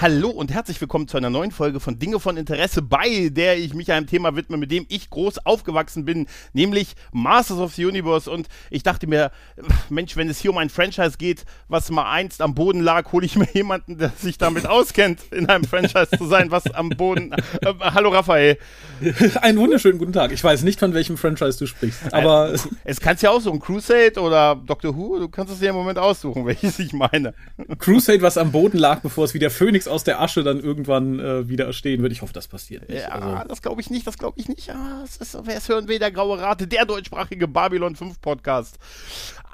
Hallo und herzlich willkommen zu einer neuen Folge von Dinge von Interesse, bei der ich mich einem Thema widme, mit dem ich groß aufgewachsen bin, nämlich Masters of the Universe. Und ich dachte mir, Mensch, wenn es hier um ein Franchise geht, was mal einst am Boden lag, hole ich mir jemanden, der sich damit auskennt, in einem Franchise zu sein, was am Boden. Äh, hallo Raphael. Einen wunderschönen guten Tag. Ich weiß nicht, von welchem Franchise du sprichst, aber. Äh, es kannst ja auch so ein Crusade oder Doctor Who, du kannst es dir im Moment aussuchen, welches ich meine. Crusade, was am Boden lag, bevor es wieder Phoenix aus der Asche dann irgendwann äh, wieder erstehen wird. Ich hoffe, das passiert nicht. Ja, also. das glaube ich nicht, das glaube ich nicht. Ja, es, ist, es hören wir der graue Rate, der deutschsprachige Babylon 5 Podcast.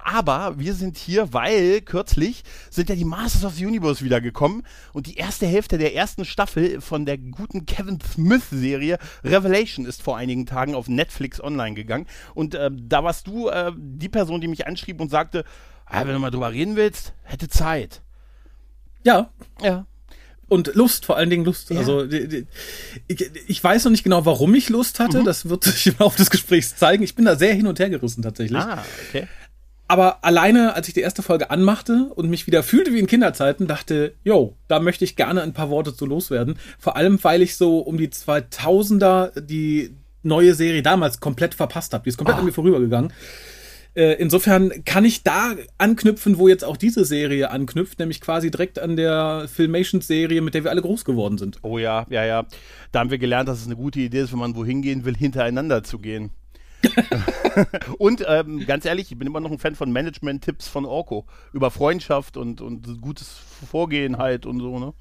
Aber wir sind hier, weil kürzlich sind ja die Masters of the Universe wiedergekommen und die erste Hälfte der ersten Staffel von der guten Kevin Smith-Serie Revelation ist vor einigen Tagen auf Netflix online gegangen. Und äh, da warst du äh, die Person, die mich anschrieb und sagte, ah, wenn du mal drüber reden willst, hätte Zeit. Ja. Ja und Lust, vor allen Dingen Lust. Ja. Also ich, ich, weiß noch nicht genau, warum ich Lust hatte. Mhm. Das wird sich im Laufe des Gesprächs zeigen. Ich bin da sehr hin und her gerissen tatsächlich. Ah, okay. Aber alleine, als ich die erste Folge anmachte und mich wieder fühlte wie in Kinderzeiten, dachte, yo, da möchte ich gerne ein paar Worte zu loswerden. Vor allem, weil ich so um die 2000er die neue Serie damals komplett verpasst habe. Die ist komplett oh. an mir vorübergegangen. Äh, insofern kann ich da anknüpfen, wo jetzt auch diese Serie anknüpft, nämlich quasi direkt an der Filmations-Serie, mit der wir alle groß geworden sind. Oh ja, ja, ja. Da haben wir gelernt, dass es eine gute Idee ist, wenn man wohin gehen will, hintereinander zu gehen. und ähm, ganz ehrlich, ich bin immer noch ein Fan von Management-Tipps von Orko über Freundschaft und, und gutes Vorgehen halt und so, ne?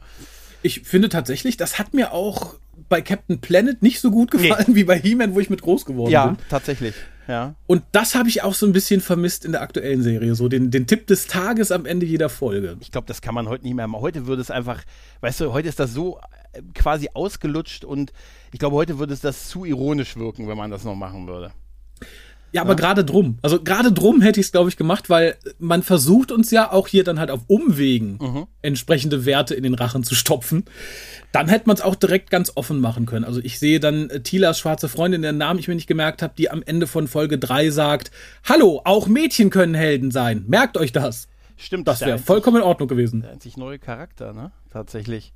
Ich finde tatsächlich, das hat mir auch bei Captain Planet nicht so gut gefallen nee. wie bei He-Man, wo ich mit groß geworden ja, bin. Ja, tatsächlich. Ja. Und das habe ich auch so ein bisschen vermisst in der aktuellen Serie. So den, den Tipp des Tages am Ende jeder Folge. Ich glaube, das kann man heute nicht mehr machen. Heute würde es einfach, weißt du, heute ist das so äh, quasi ausgelutscht und ich glaube, heute würde es das zu ironisch wirken, wenn man das noch machen würde. Ja, aber ja. gerade drum. Also gerade drum hätte ich es, glaube ich, gemacht, weil man versucht uns ja auch hier dann halt auf Umwegen mhm. entsprechende Werte in den Rachen zu stopfen. Dann hätte man es auch direkt ganz offen machen können. Also ich sehe dann äh, Tilas schwarze Freundin, deren Namen ich mir nicht gemerkt habe, die am Ende von Folge 3 sagt, Hallo, auch Mädchen können Helden sein. Merkt euch das. Stimmt. Das wäre vollkommen in Ordnung gewesen. Der einzig neue Charakter, ne? Tatsächlich.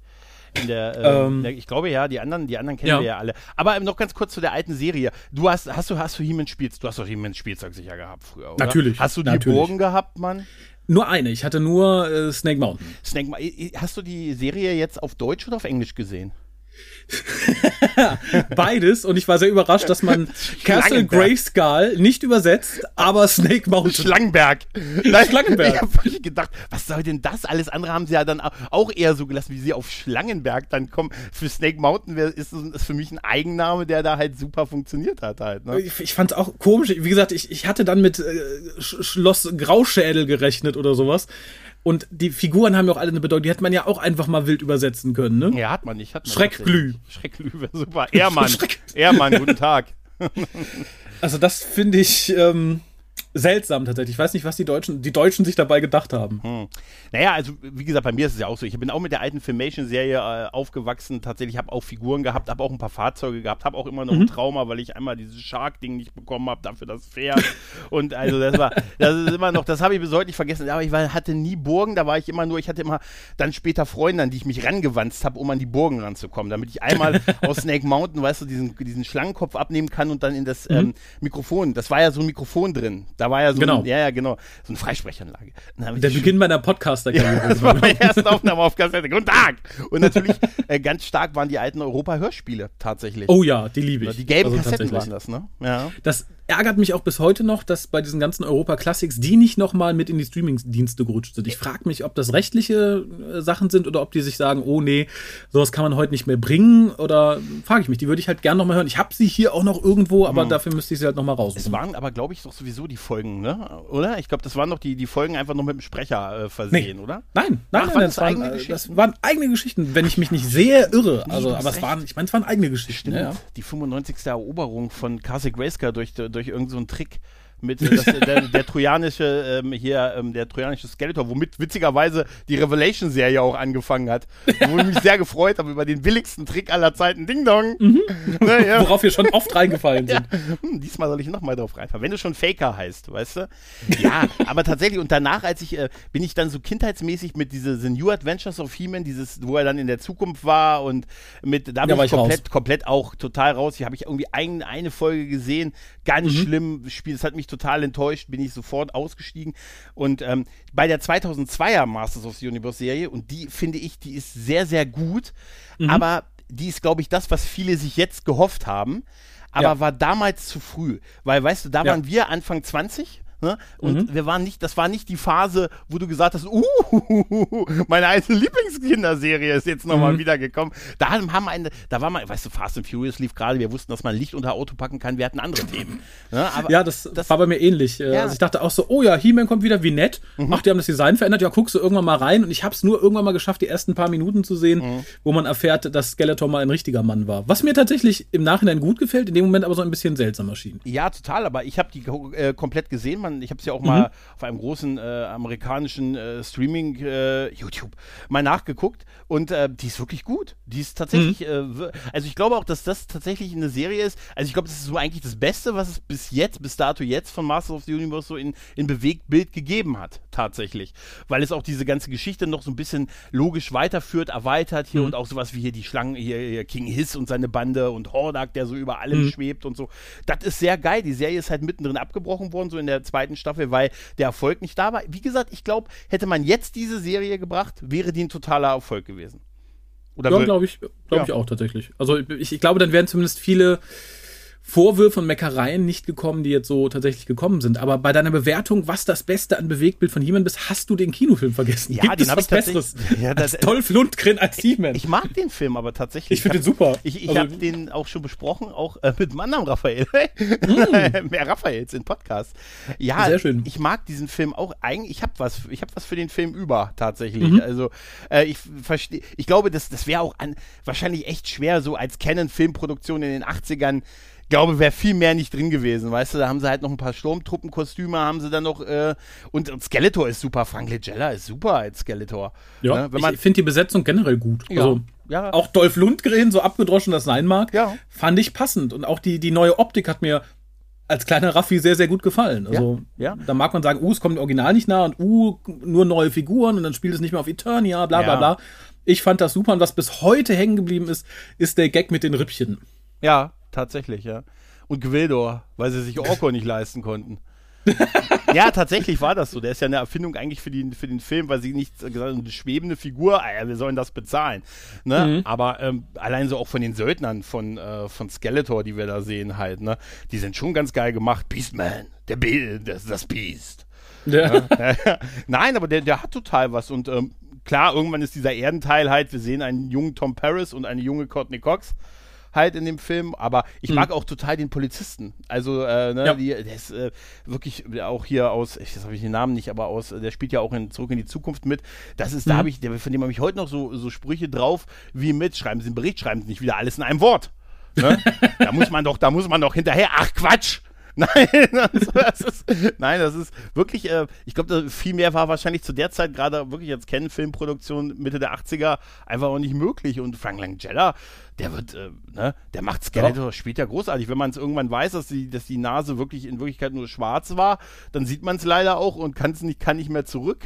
In der, äh, ähm, der, ich glaube ja, die anderen, die anderen kennen ja. wir ja alle. Aber noch ganz kurz zu der alten Serie. Du hast, hast du, hast du He-Man Spielzeug, du hast doch He-Man Spielzeug sicher gehabt früher, oder? Natürlich. Hast du die natürlich. Burgen gehabt, Mann? Nur eine. Ich hatte nur äh, Snake Mountain. Snake, hast du die Serie jetzt auf Deutsch oder auf Englisch gesehen? Beides und ich war sehr überrascht, dass man Castle Grayskull nicht übersetzt, aber Snake Mountain. Schlangenberg. Nein, Schlangenberg. Ich habe gedacht, was soll denn das? Alles andere haben sie ja dann auch eher so gelassen, wie sie auf Schlangenberg dann kommen. Für Snake Mountain ist es für mich ein Eigenname, der da halt super funktioniert hat halt. Ne? Ich, ich fand es auch komisch. Wie gesagt, ich, ich hatte dann mit äh, Schloss Grauschädel gerechnet oder sowas. Und die Figuren haben ja auch alle eine Bedeutung. Die hätte man ja auch einfach mal wild übersetzen können, ne? Ja, hat man nicht. Hat man Schreckglüh. Schreckglüh wäre super. Ehrmann. Ehrmann, guten Tag. also das finde ich, ähm, seltsam tatsächlich. Ich weiß nicht, was die Deutschen, die Deutschen sich dabei gedacht haben. Hm. Naja, also wie gesagt, bei mir ist es ja auch so. Ich bin auch mit der alten Filmation-Serie äh, aufgewachsen. Tatsächlich habe auch Figuren gehabt, habe auch ein paar Fahrzeuge gehabt, habe auch immer noch mhm. ein Trauma, weil ich einmal dieses Shark-Ding nicht bekommen habe, dafür das Pferd. Und also das war, das ist immer noch, das habe ich bis heute nicht vergessen. Aber ich war, hatte nie Burgen, da war ich immer nur, ich hatte immer dann später Freunde, an die ich mich rangewanzt habe, um an die Burgen ranzukommen, damit ich einmal aus Snake Mountain, weißt du, diesen, diesen Schlangenkopf abnehmen kann und dann in das mhm. ähm, Mikrofon, das war ja so ein Mikrofon drin. Da war ja so genau. ein, ja, ja, genau, so eine Freisprechanlage. Der Beginn meiner Podcaster-Karriere. Ja, das war meine erste Aufnahme auf Kassette. Guten Tag! Und natürlich äh, ganz stark waren die alten Europa-Hörspiele tatsächlich. Oh ja, die liebe ich. Die gelben also Kassetten waren das, ne? Ja. Das, ärgert mich auch bis heute noch, dass bei diesen ganzen Europa Classics die nicht nochmal mit in die Streaming-Dienste gerutscht sind. Ich frage mich, ob das rechtliche äh, Sachen sind oder ob die sich sagen, oh nee, sowas kann man heute nicht mehr bringen. Oder frage ich mich, die würde ich halt gerne nochmal hören. Ich habe sie hier auch noch irgendwo, aber hm. dafür müsste ich sie halt nochmal raus. Es waren aber, glaube ich, doch sowieso die Folgen, ne? Oder? Ich glaube, das waren doch die, die Folgen einfach nur mit dem Sprecher äh, versehen, nee. oder? Nein, nein, Ach, nein, das, waren, äh, das, waren, eigene Geschichten, wenn ich mich nicht sehr irre. Also, aber es waren, ich meine, es waren eigene Geschichten. Stimmt. Ja. Die 95. Eroberung von Cassie Grayscale durch, durch irgendeinen so Trick mit äh, das, der, der, trojanische ähm, hier ähm, der trojanische Skeletor, womit witzigerweise die Revelation Serie auch angefangen hat, wo ich mich sehr gefreut habe über den billigsten Trick aller Zeiten, Ding Dong, mhm. ja, ja. worauf wir schon oft reingefallen sind. Ja. Hm, diesmal soll ich noch mal drauf reinfallen, wenn du schon Faker heißt, weißt du? Ja, aber tatsächlich und danach, als ich äh, bin ich dann so kindheitsmäßig mit diese The New Adventures of He-Man, dieses, wo er dann in der Zukunft war und mit da bin ich komplett, komplett auch total raus. Hier habe ich irgendwie ein, eine Folge gesehen, ganz mhm. schlimm Spiel, das hat mich total enttäuscht, bin ich sofort ausgestiegen. Und ähm, bei der 2002er Masters of the Universe Serie, und die finde ich, die ist sehr, sehr gut, mhm. aber die ist, glaube ich, das, was viele sich jetzt gehofft haben, aber ja. war damals zu früh. Weil, weißt du, da ja. waren wir Anfang 20 Ne? Und mhm. wir waren nicht, das war nicht die Phase, wo du gesagt hast, uh, meine alte Lieblingskinderserie ist jetzt nochmal mhm. wiedergekommen. Da haben eine, da war mal, weißt du, Fast and Furious lief gerade, wir wussten, dass man Licht unter Auto packen kann, wir hatten andere Themen. Ne? Aber ja, das, das, war bei mir ähnlich. Äh, ja. Also ich dachte auch so, oh ja, He-Man kommt wieder, wie nett. Mhm. Ach, die haben das Design verändert, ja, guckst du irgendwann mal rein. Und ich habe es nur irgendwann mal geschafft, die ersten paar Minuten zu sehen, mhm. wo man erfährt, dass Skeletor mal ein richtiger Mann war. Was mir tatsächlich im Nachhinein gut gefällt, in dem Moment aber so ein bisschen seltsam erschien. Ja, total, aber ich habe die äh, komplett gesehen, man, ich habe es ja auch mal mhm auf einem großen äh, amerikanischen äh, Streaming äh, YouTube mal nachgeguckt und äh, die ist wirklich gut. Die ist tatsächlich, mhm. Äh, also ich glaube auch, dass das tatsächlich eine Serie ist. Also ich glaube, das ist so eigentlich das Beste, was es bis jetzt, bis dato jetzt von Masters of the Universe so in, in Bewegtbild gegeben hat, tatsächlich. Weil es auch diese ganze Geschichte noch so ein bisschen logisch weiterführt, erweitert hier mhm. und auch sowas wie hier die Schlangen, hier, hier King Hiss und seine Bande und Hordak, der so über allem mhm. schwebt und so. Das ist sehr geil. Die Serie ist halt mittendrin abgebrochen worden, so in der zweiten Staffel, weil der Erfolg nicht da war. Wie gesagt, ich glaube, hätte man jetzt diese Serie gebracht, wäre die ein totaler Erfolg gewesen. Oder ja, glaube ich, glaube ja. ich auch tatsächlich. Also ich, ich glaube, dann wären zumindest viele Vorwürfe und Meckereien nicht gekommen, die jetzt so tatsächlich gekommen sind. Aber bei deiner Bewertung, was das Beste an Bewegtbild von He-Man bist, hast du den Kinofilm vergessen. Ja, Gibt den es was Besseres ja, das, als Dolph Lundgren als He-Man? Ich mag den Film aber tatsächlich. Ich finde den super. Ich, ich also, habe den auch schon besprochen, auch äh, mit anderen Raphael. mm. Mehr Raphaels in Podcast. Ja, Sehr schön. ich mag diesen Film auch eigentlich. Ich habe was, ich habe was für den Film über tatsächlich. Mhm. Also äh, ich verstehe, ich glaube, das, das wäre auch an, wahrscheinlich echt schwer, so als Canon-Filmproduktion in den 80ern glaube, wäre viel mehr nicht drin gewesen, weißt du, da haben sie halt noch ein paar Sturmtruppenkostüme, haben sie dann noch, äh, und, Skeletor ist super, Frank Legella ist super als Skeletor. Ja, ne? Ich finde die Besetzung generell gut. Ja. Also, ja. Auch Dolph Lundgren, so abgedroschen das sein mag, ja. fand ich passend. Und auch die, die neue Optik hat mir als kleiner Raffi sehr, sehr gut gefallen. Also, ja, ja. da mag man sagen, uh, es kommt dem Original nicht nah und uh, nur neue Figuren und dann spielt es nicht mehr auf Eternia, bla, bla, ja. bla. Ich fand das super und was bis heute hängen geblieben ist, ist der Gag mit den Rippchen. Ja, tatsächlich, ja. Und Gwildor, weil sie sich Orko nicht leisten konnten. ja, tatsächlich war das so. Der ist ja eine Erfindung eigentlich für, die, für den Film, weil sie nicht gesagt haben, eine schwebende Figur, ah ja, wir sollen das bezahlen. Ne? Mhm. Aber ähm, allein so auch von den Söldnern von, äh, von Skeletor, die wir da sehen, halt, ne? Die sind schon ganz geil gemacht. Beastman, der Be das, das Beast. Ja. ja. Nein, aber der, der hat total was. Und ähm, klar, irgendwann ist dieser Erdenteil halt, wir sehen einen jungen Tom Paris und eine junge Courtney Cox halt in dem Film, aber ich mhm. mag auch total den Polizisten. Also, äh, ne, ja. die, der ist äh, wirklich auch hier aus, ich habe ich den Namen nicht, aber aus, der spielt ja auch in Zurück in die Zukunft mit. Das ist, mhm. da habe ich, von dem habe ich heute noch so, so Sprüche drauf, wie mit, schreiben Sie einen Bericht, schreiben Sie nicht wieder alles in einem Wort. Ne? da muss man doch, da muss man doch hinterher, ach Quatsch! Nein, das ist, nein, das ist wirklich, äh, ich glaube, viel mehr war wahrscheinlich zu der Zeit, gerade wirklich als Canon-Filmproduktion Mitte der 80er, einfach auch nicht möglich. Und Frank Langella, der wird, äh, ne, der macht Skeletor, ja. spielt ja großartig. Wenn man es irgendwann weiß, dass die, dass die Nase wirklich in Wirklichkeit nur schwarz war, dann sieht man es leider auch und kann es nicht, kann nicht mehr zurück.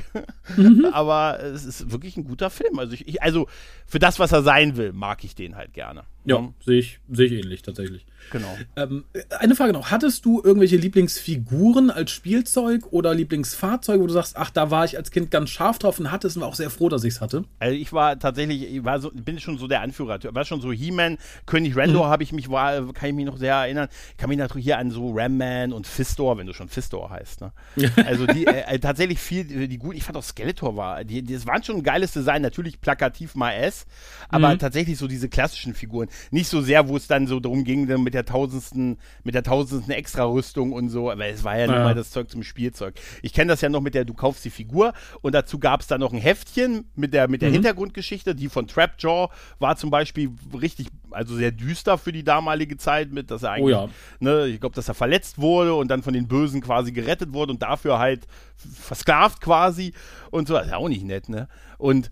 Mhm. Aber es ist wirklich ein guter Film. Also ich, ich, also für das, was er sein will, mag ich den halt gerne. Ja, ja. sehe ich, sehe ich ähnlich tatsächlich. Genau. Ähm, eine Frage noch: Hattest du irgendwelche Lieblingsfiguren als Spielzeug oder Lieblingsfahrzeuge, wo du sagst, ach, da war ich als Kind ganz scharf drauf und hatte es und war auch sehr froh, dass ich es hatte? Also ich war tatsächlich, ich war so, bin schon so der Anführer, war schon so He-Man, König Randor mhm. habe ich mich, war, kann ich mich noch sehr erinnern. Ich kann mich natürlich hier an so Ram Man und Fistor, wenn du schon Fistor heißt. Ne? also die äh, äh, tatsächlich viel, die gut, ich fand auch Skeletor war, die, die, das waren schon ein geiles Design, natürlich plakativ mal S, aber mhm. tatsächlich so diese klassischen Figuren. Nicht so sehr, wo es dann so darum ging, dann mit der tausendsten, mit der tausendsten Extra-Rüstung und so, aber es war ja, ja. nur mal das Zeug zum Spielzeug. Ich kenne das ja noch mit der, du kaufst die Figur und dazu gab es dann noch ein Heftchen mit der, mit der mhm. Hintergrundgeschichte, die von Trapjaw war zum Beispiel richtig, also sehr düster für die damalige Zeit, mit, dass er eigentlich, oh ja. ne, ich glaube, dass er verletzt wurde und dann von den Bösen quasi gerettet wurde und dafür halt versklavt quasi und so. Das ist ja auch nicht nett, ne? Und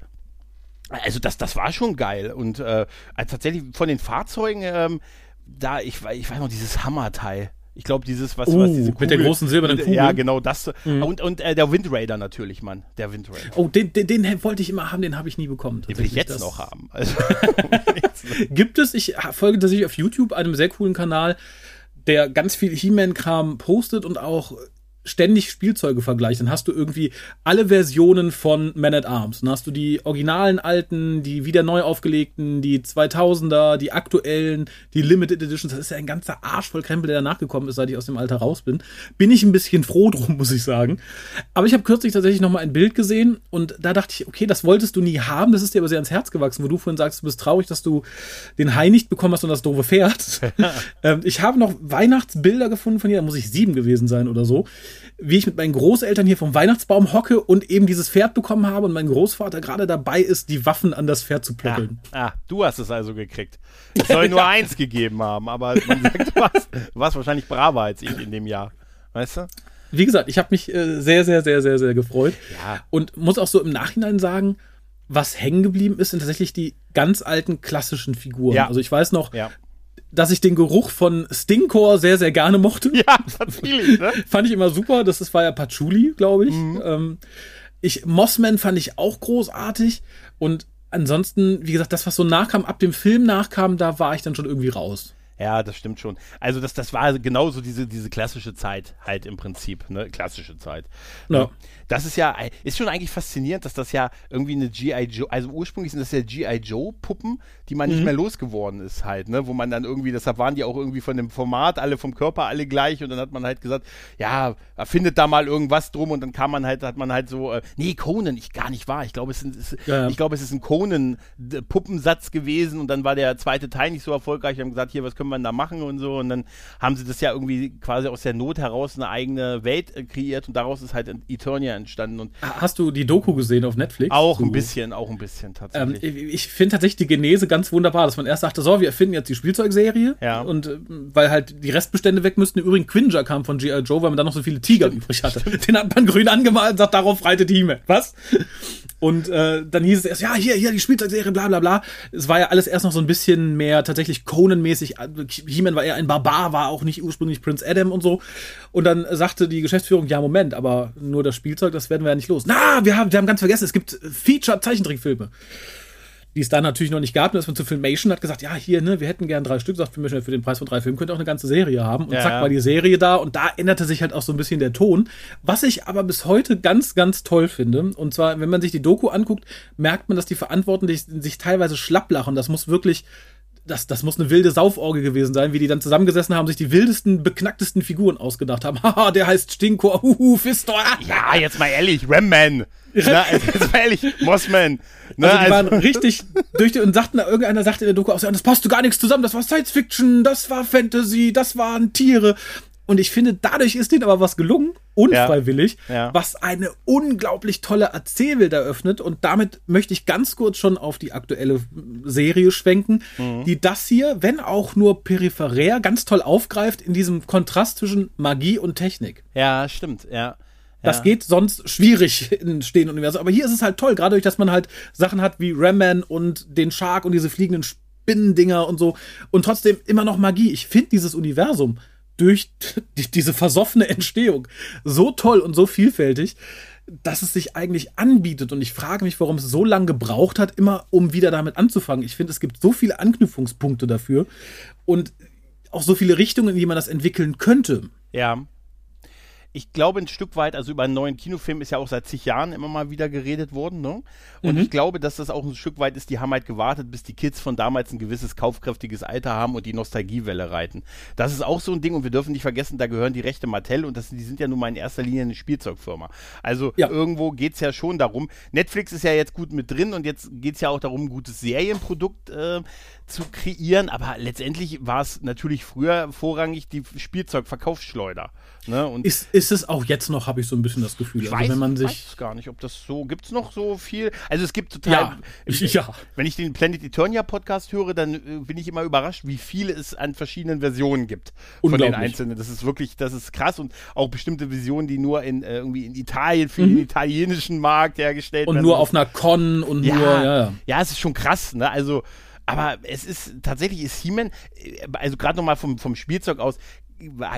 also das, das war schon geil. Und äh, also tatsächlich von den Fahrzeugen, ähm, da, ich, ich weiß noch, dieses Hammerteil. Ich glaube, dieses, was, uh, was diese Kugel, Mit der großen silbernen Kugel. Ja, genau, das. Mhm. Und, und äh, der Wind Raider natürlich, Mann. Der Wind Raider. Oh, den, den, den wollte ich immer haben, den habe ich nie bekommen. Den will ich jetzt das noch haben. Also. Gibt es, ich folge tatsächlich auf YouTube einem sehr coolen Kanal, der ganz viel He-Man-Kram postet und auch ständig Spielzeuge vergleicht, dann hast du irgendwie alle Versionen von Man at Arms. Dann hast du die originalen alten, die wieder neu aufgelegten, die 2000er, die aktuellen, die Limited Editions. Das ist ja ein ganzer Arsch voll Krempel, der danach gekommen ist, seit ich aus dem Alter raus bin. Bin ich ein bisschen froh drum, muss ich sagen. Aber ich habe kürzlich tatsächlich noch mal ein Bild gesehen und da dachte ich, okay, das wolltest du nie haben, das ist dir aber sehr ans Herz gewachsen, wo du vorhin sagst, du bist traurig, dass du den Hai nicht bekommen hast und das doofe Pferd. ähm, ich habe noch Weihnachtsbilder gefunden von dir, da muss ich sieben gewesen sein oder so wie ich mit meinen Großeltern hier vom Weihnachtsbaum hocke und eben dieses Pferd bekommen habe und mein Großvater gerade dabei ist, die Waffen an das Pferd zu plöckeln. Ah, ah du hast es also gekriegt. Es soll nur eins gegeben haben, aber man sagt, du warst, du warst wahrscheinlich braver als ich in dem Jahr. Weißt du? Wie gesagt, ich habe mich äh, sehr, sehr, sehr, sehr, sehr gefreut. Ja. Und muss auch so im Nachhinein sagen, was hängen geblieben ist, sind tatsächlich die ganz alten klassischen Figuren. Ja. Also ich weiß noch, ja dass ich den Geruch von Stinkor sehr, sehr gerne mochte. Ja, tatsächlich, ne? fand ich immer super. Das, das war ja Patchouli, glaube ich. Mhm. Ähm, ich. Mossman fand ich auch großartig. Und ansonsten, wie gesagt, das, was so nachkam, ab dem Film nachkam, da war ich dann schon irgendwie raus. Ja, das stimmt schon. Also das, das war genauso diese, diese klassische Zeit halt im Prinzip, ne? Klassische Zeit. Ja. Das ist ja, ist schon eigentlich faszinierend, dass das ja irgendwie eine G.I. Joe, also ursprünglich sind das ja G.I. Joe-Puppen, die man mhm. nicht mehr losgeworden ist halt, ne? Wo man dann irgendwie, deshalb waren die auch irgendwie von dem Format alle vom Körper alle gleich und dann hat man halt gesagt, ja, findet da mal irgendwas drum und dann kam man halt, hat man halt so, äh, nee, Conan, ich gar nicht wahr. Ich glaube, es, ist, ja, ja. ich glaube, es ist ein Conan-Puppensatz gewesen und dann war der zweite Teil nicht so erfolgreich. Wir haben gesagt, hier, was können wir da machen und so und dann haben sie das ja irgendwie quasi aus der Not heraus eine eigene Welt äh, kreiert und daraus ist halt Eternia entstanden. Und Hast du die Doku gesehen auf Netflix? Auch so. ein bisschen, auch ein bisschen tatsächlich. Ähm, ich finde tatsächlich die Genese ganz wunderbar, dass man erst sagte, so, wir erfinden jetzt die Spielzeugserie. Ja. Und äh, weil halt die Restbestände weg müssten. Übrigens Quinger kam von G.I. Joe, weil man dann noch so viele Tiger Stimmt. übrig hatte. Stimmt. Den hat man grün angemalt und sagt, darauf reitet Hime. Was? Und äh, dann hieß es erst, ja, hier, hier, die Spielzeugserie, bla bla bla. Es war ja alles erst noch so ein bisschen mehr tatsächlich Conan-mäßig. He-Man war eher ein Barbar, war auch nicht ursprünglich Prince Adam und so. Und dann sagte die Geschäftsführung, ja, Moment, aber nur das Spielzeug, das werden wir ja nicht los. Na, wir haben, wir haben ganz vergessen, es gibt Feature-Zeichentrickfilme die es da natürlich noch nicht gab. Und das man zu Filmation hat gesagt, ja, hier, ne, wir hätten gern drei Stück, sagt Filmation, für den Preis von drei Filmen könnt ihr auch eine ganze Serie haben. Und ja, zack, war die Serie da und da änderte sich halt auch so ein bisschen der Ton. Was ich aber bis heute ganz, ganz toll finde. Und zwar, wenn man sich die Doku anguckt, merkt man, dass die Verantwortlichen sich teilweise schlapp lachen. Das muss wirklich das, das muss eine wilde Sauforge gewesen sein, wie die dann zusammengesessen haben, sich die wildesten, beknacktesten Figuren ausgedacht haben. Haha, der heißt Stinkor, huhu, Fistor. Ja, jetzt mal ehrlich, Ramman. Na, jetzt mal ehrlich, Mossman. Na, also die also waren richtig durch die, und sagten, irgendeiner sagte in der Doku auch, das passte gar nichts zusammen, das war Science Fiction, das war Fantasy, das waren Tiere. Und ich finde, dadurch ist denen aber was gelungen, unfreiwillig, ja, ja. was eine unglaublich tolle Erzählwelt eröffnet. Und damit möchte ich ganz kurz schon auf die aktuelle Serie schwenken, mhm. die das hier, wenn auch nur peripherär, ganz toll aufgreift in diesem Kontrast zwischen Magie und Technik. Ja, stimmt, ja. Das ja. geht sonst schwierig in stehenden Universum. Aber hier ist es halt toll, gerade durch, dass man halt Sachen hat wie Ramman und den Shark und diese fliegenden Spinnendinger und so. Und trotzdem immer noch Magie. Ich finde dieses Universum durch die, diese versoffene Entstehung so toll und so vielfältig, dass es sich eigentlich anbietet. Und ich frage mich, warum es so lange gebraucht hat, immer um wieder damit anzufangen. Ich finde, es gibt so viele Anknüpfungspunkte dafür und auch so viele Richtungen, in die man das entwickeln könnte. Ja. Ich glaube ein Stück weit, also über einen neuen Kinofilm ist ja auch seit zig Jahren immer mal wieder geredet worden, ne? Und mhm. ich glaube, dass das auch ein Stück weit ist, die haben halt gewartet, bis die Kids von damals ein gewisses kaufkräftiges Alter haben und die Nostalgiewelle reiten. Das ist auch so ein Ding und wir dürfen nicht vergessen, da gehören die Rechte Mattel und das, die sind ja nun mal in erster Linie eine Spielzeugfirma. Also ja. irgendwo geht es ja schon darum. Netflix ist ja jetzt gut mit drin und jetzt geht es ja auch darum, ein gutes Serienprodukt äh, zu kreieren, aber letztendlich war es natürlich früher vorrangig die Spielzeugverkaufsschleuder. Ne? Und ist, ist es auch jetzt noch, habe ich so ein bisschen das Gefühl. Ich also, weiß, wenn man sich weiß gar nicht, ob das so, gibt es noch so viel? Also es gibt total, ja, ich, ja. wenn ich den Planet Eternia Podcast höre, dann äh, bin ich immer überrascht, wie viele es an verschiedenen Versionen gibt von den einzelnen. Das ist wirklich, das ist krass und auch bestimmte Visionen, die nur in äh, irgendwie in Italien für mhm. den italienischen Markt hergestellt und werden. Und nur auf einer Con und ja, nur, ja, ja. Ja, es ist schon krass, ne? Also aber es ist tatsächlich ist He-Man, äh, also gerade nochmal vom, vom Spielzeug aus,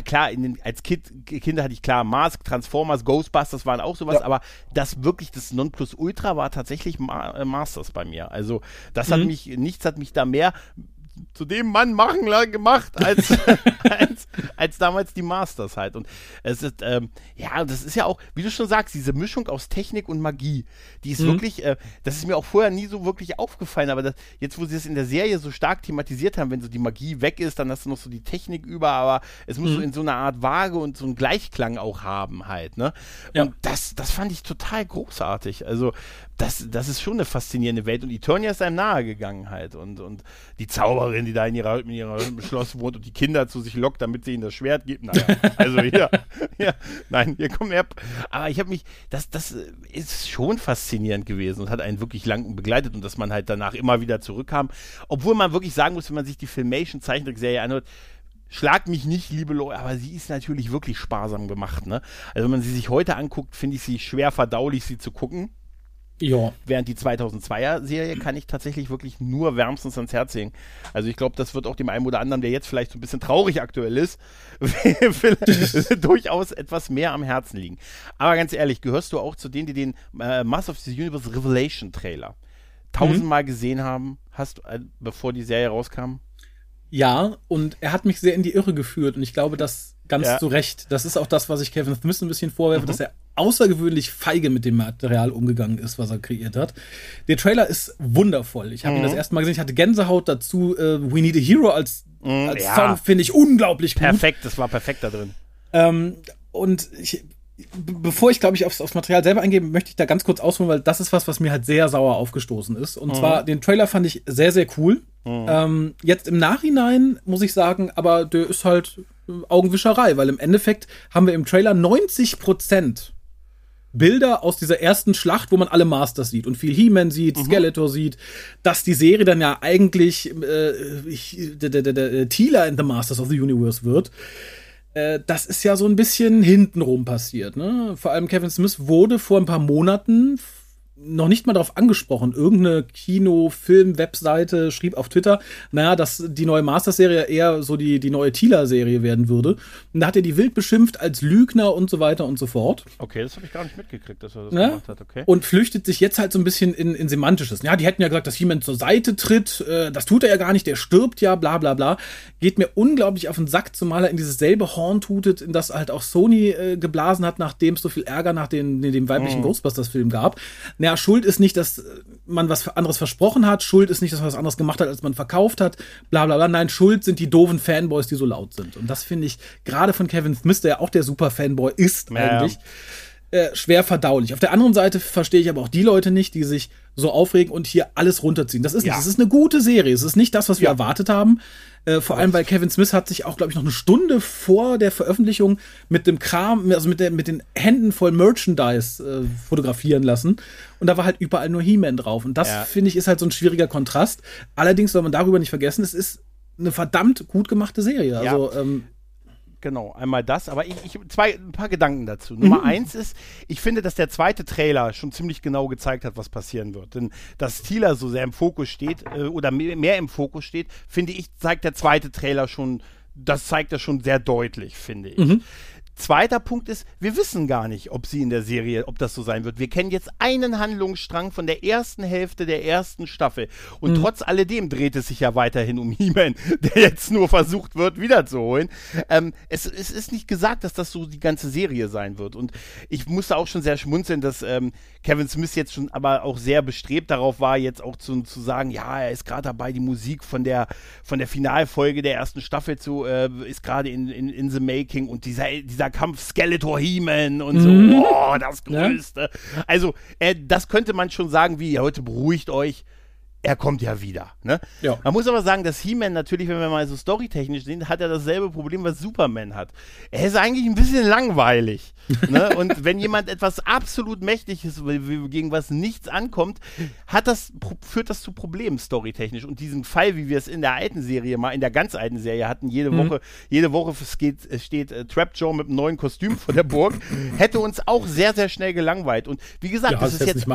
klar, den, als kind, Kinder hatte ich klar Mask, Transformers, Ghostbusters waren auch sowas, ja. aber das wirklich das Nonplusultra war tatsächlich Ma äh, Masters bei mir. Also das mhm. hat mich, nichts hat mich da mehr zu dem Mann machen gemacht als, als, als damals die Masters halt. Und es ist, ähm, ja, das ist ja auch, wie du schon sagst, diese Mischung aus Technik und Magie, die ist mhm. wirklich, äh, das ist mir auch vorher nie so wirklich aufgefallen, aber das, jetzt, wo sie es in der Serie so stark thematisiert haben, wenn so die Magie weg ist, dann hast du noch so die Technik über, aber es muss mhm. so in so einer Art Waage und so einen Gleichklang auch haben halt, ne? Ja. Und das, das fand ich total großartig. Also, das, das ist schon eine faszinierende Welt und Eternia ist einem nahe gegangen halt und, und die Zauberin, die da in ihrer, in ihrem Schloss wohnt und die Kinder zu sich lockt, damit sie ihnen das Schwert gibt. Naja, also hier, hier, nein, hier kommen her. Aber ich habe mich, das, das ist schon faszinierend gewesen und hat einen wirklich lang begleitet und dass man halt danach immer wieder zurückkam. Obwohl man wirklich sagen muss, wenn man sich die Filmation Zeichentrickserie anhört, Schlag mich nicht, liebe Leute, aber sie ist natürlich wirklich sparsam gemacht, ne? Also wenn man sie sich heute anguckt, finde ich sie schwer verdaulich, sie zu gucken. Ja. Während die 2002er-Serie kann ich tatsächlich wirklich nur wärmstens ans Herz legen. Also ich glaube, das wird auch dem einen oder anderen, der jetzt vielleicht so ein bisschen traurig aktuell ist, durchaus etwas mehr am Herzen liegen. Aber ganz ehrlich, gehörst du auch zu denen, die den äh, Master of the Universe Revelation Trailer tausendmal mhm. gesehen haben, hast äh, bevor die Serie rauskam? Ja, und er hat mich sehr in die Irre geführt und ich glaube, dass ganz ja. zu Recht. Das ist auch das, was ich Kevin Smith ein bisschen vorwerfe, mhm. dass er außergewöhnlich feige mit dem Material umgegangen ist, was er kreiert hat. Der Trailer ist wundervoll. Ich habe mhm. ihn das erste Mal gesehen, ich hatte Gänsehaut dazu. Äh, We Need a Hero als, mhm, als ja. Song finde ich unglaublich gut. Perfekt, das war perfekt da drin. Ähm, und ich, bevor ich, glaube ich, aufs, aufs, Material selber eingehe, möchte ich da ganz kurz ausholen, weil das ist was, was mir halt sehr sauer aufgestoßen ist. Und mhm. zwar, den Trailer fand ich sehr, sehr cool. Mhm. Ähm, jetzt im Nachhinein muss ich sagen, aber der ist halt Augenwischerei, weil im Endeffekt haben wir im Trailer 90 Prozent Bilder aus dieser ersten Schlacht, wo man alle Masters sieht und viel He-Man sieht, mhm. Skeletor sieht, dass die Serie dann ja eigentlich äh, Teela in The Masters of the Universe wird. Äh, das ist ja so ein bisschen hintenrum passiert. Ne? Vor allem Kevin Smith wurde vor ein paar Monaten noch nicht mal darauf angesprochen. Irgendeine Kino-, Film-, Webseite schrieb auf Twitter, naja, dass die neue Masters-Serie eher so die, die neue Tila-Serie werden würde. Und da hat er die wild beschimpft als Lügner und so weiter und so fort. Okay, das habe ich gar nicht mitgekriegt, dass er das ja? gemacht hat, okay. Und flüchtet sich jetzt halt so ein bisschen in, in Semantisches. Ja, die hätten ja gesagt, dass jemand zur Seite tritt, äh, das tut er ja gar nicht, der stirbt ja, bla bla bla. Geht mir unglaublich auf den Sack, zumal er in dieses selbe Horn tutet, in das halt auch Sony äh, geblasen hat, nachdem es so viel Ärger nach den, dem weiblichen mm. Ghostbusters-Film gab. Naja, ja, Schuld ist nicht, dass man was anderes versprochen hat, Schuld ist nicht, dass man was anderes gemacht hat, als man verkauft hat, bla bla bla. Nein, Schuld sind die doofen Fanboys, die so laut sind. Und das finde ich gerade von Kevin Smith, der ja auch der super Fanboy ist ja, eigentlich. Äh, schwer verdaulich. Auf der anderen Seite verstehe ich aber auch die Leute nicht, die sich so aufregen und hier alles runterziehen. Das ist ja. das ist eine gute Serie. Es ist nicht das, was wir ja. erwartet haben. Äh, vor allem, weil Kevin Smith hat sich auch, glaube ich, noch eine Stunde vor der Veröffentlichung mit dem Kram, also mit, der, mit den Händen voll Merchandise äh, fotografieren lassen. Und da war halt überall nur He-Man drauf. Und das, ja. finde ich, ist halt so ein schwieriger Kontrast. Allerdings soll man darüber nicht vergessen, es ist eine verdammt gut gemachte Serie. Also, ähm, Genau, einmal das, aber ich, ich zwei, ein paar Gedanken dazu. Mhm. Nummer eins ist, ich finde, dass der zweite Trailer schon ziemlich genau gezeigt hat, was passieren wird. Denn dass Thieler so sehr im Fokus steht äh, oder mehr, mehr, im Fokus steht, finde ich, zeigt der zweite Trailer schon, das zeigt er schon sehr deutlich, finde ich. Mhm. Zweiter Punkt ist, wir wissen gar nicht, ob sie in der Serie, ob das so sein wird. Wir kennen jetzt einen Handlungsstrang von der ersten Hälfte der ersten Staffel. Und mhm. trotz alledem dreht es sich ja weiterhin um He-Man, der jetzt nur versucht wird, wiederzuholen. Ähm, es, es, ist nicht gesagt, dass das so die ganze Serie sein wird. Und ich musste auch schon sehr schmunzeln, dass ähm, Kevin Smith jetzt schon aber auch sehr bestrebt darauf war, jetzt auch zu, zu sagen, ja, er ist gerade dabei, die Musik von der, von der Finalfolge der ersten Staffel zu, äh, ist gerade in, in, in the making und dieser, dieser Kampf Skeletor He-Man und mhm. so, oh, das Größte. Ja. Also, äh, das könnte man schon sagen, wie, heute beruhigt euch er kommt ja wieder. Ne? Ja. Man muss aber sagen, dass He-Man natürlich, wenn wir mal so storytechnisch sehen, hat er dasselbe Problem, was Superman hat. Er ist eigentlich ein bisschen langweilig. ne? Und wenn jemand etwas absolut Mächtiges, gegen was nichts ankommt, das, führt das zu Problemen storytechnisch. Und diesen Fall, wie wir es in der alten Serie mal, in der ganz alten Serie hatten, jede mhm. Woche, jede Woche steht, steht äh, Trap Joe mit einem neuen Kostüm vor der Burg, hätte uns auch sehr, sehr schnell gelangweilt. Und wie gesagt, ja, das ist jetzt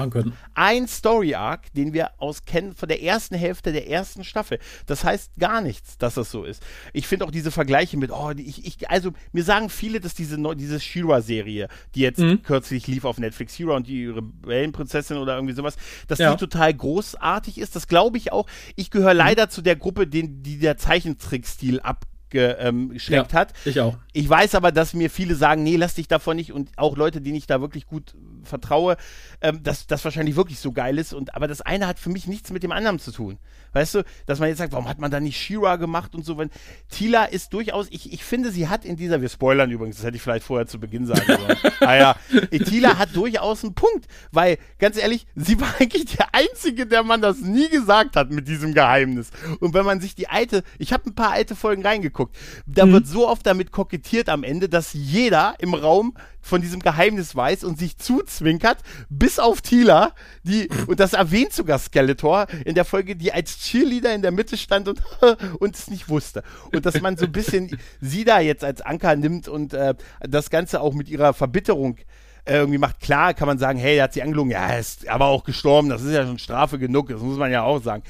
ein Story-Arc, den wir aus kennen von der ersten Hälfte der ersten Staffel. Das heißt gar nichts, dass das so ist. Ich finde auch diese Vergleiche mit, oh, ich, ich, also mir sagen viele, dass diese, diese Shira-Serie, die jetzt mhm. kürzlich lief auf Netflix, Shira und die Rebellenprinzessin oder irgendwie sowas, dass ja. die total großartig ist. Das glaube ich auch. Ich gehöre mhm. leider zu der Gruppe, den, die der Zeichentrickstil ab geschreckt ähm, hat. Ich auch. Ich weiß aber, dass mir viele sagen, nee, lass dich davon nicht und auch Leute, denen ich da wirklich gut vertraue, ähm, dass das wahrscheinlich wirklich so geil ist. Und aber das eine hat für mich nichts mit dem anderen zu tun. Weißt du, dass man jetzt sagt, warum hat man da nicht Shira gemacht und so. Wenn Tila ist durchaus, ich, ich finde, sie hat in dieser, wir spoilern übrigens, das hätte ich vielleicht vorher zu Beginn sagen sollen. ah ja, Tila hat durchaus einen Punkt, weil ganz ehrlich, sie war eigentlich der einzige, der man das nie gesagt hat mit diesem Geheimnis. Und wenn man sich die alte, ich habe ein paar alte Folgen reingeguckt, da mhm. wird so oft damit kokettiert am Ende, dass jeder im Raum von diesem Geheimnis weiß und sich zuzwinkert, bis auf Tila, die, und das erwähnt sogar Skeletor in der Folge, die als Cheerleader in der Mitte stand und, und es nicht wusste. Und dass man so ein bisschen sie da jetzt als Anker nimmt und äh, das Ganze auch mit ihrer Verbitterung äh, irgendwie macht. Klar kann man sagen, hey, er hat sie angelogen, ja, er ist aber auch gestorben, das ist ja schon Strafe genug, das muss man ja auch sagen.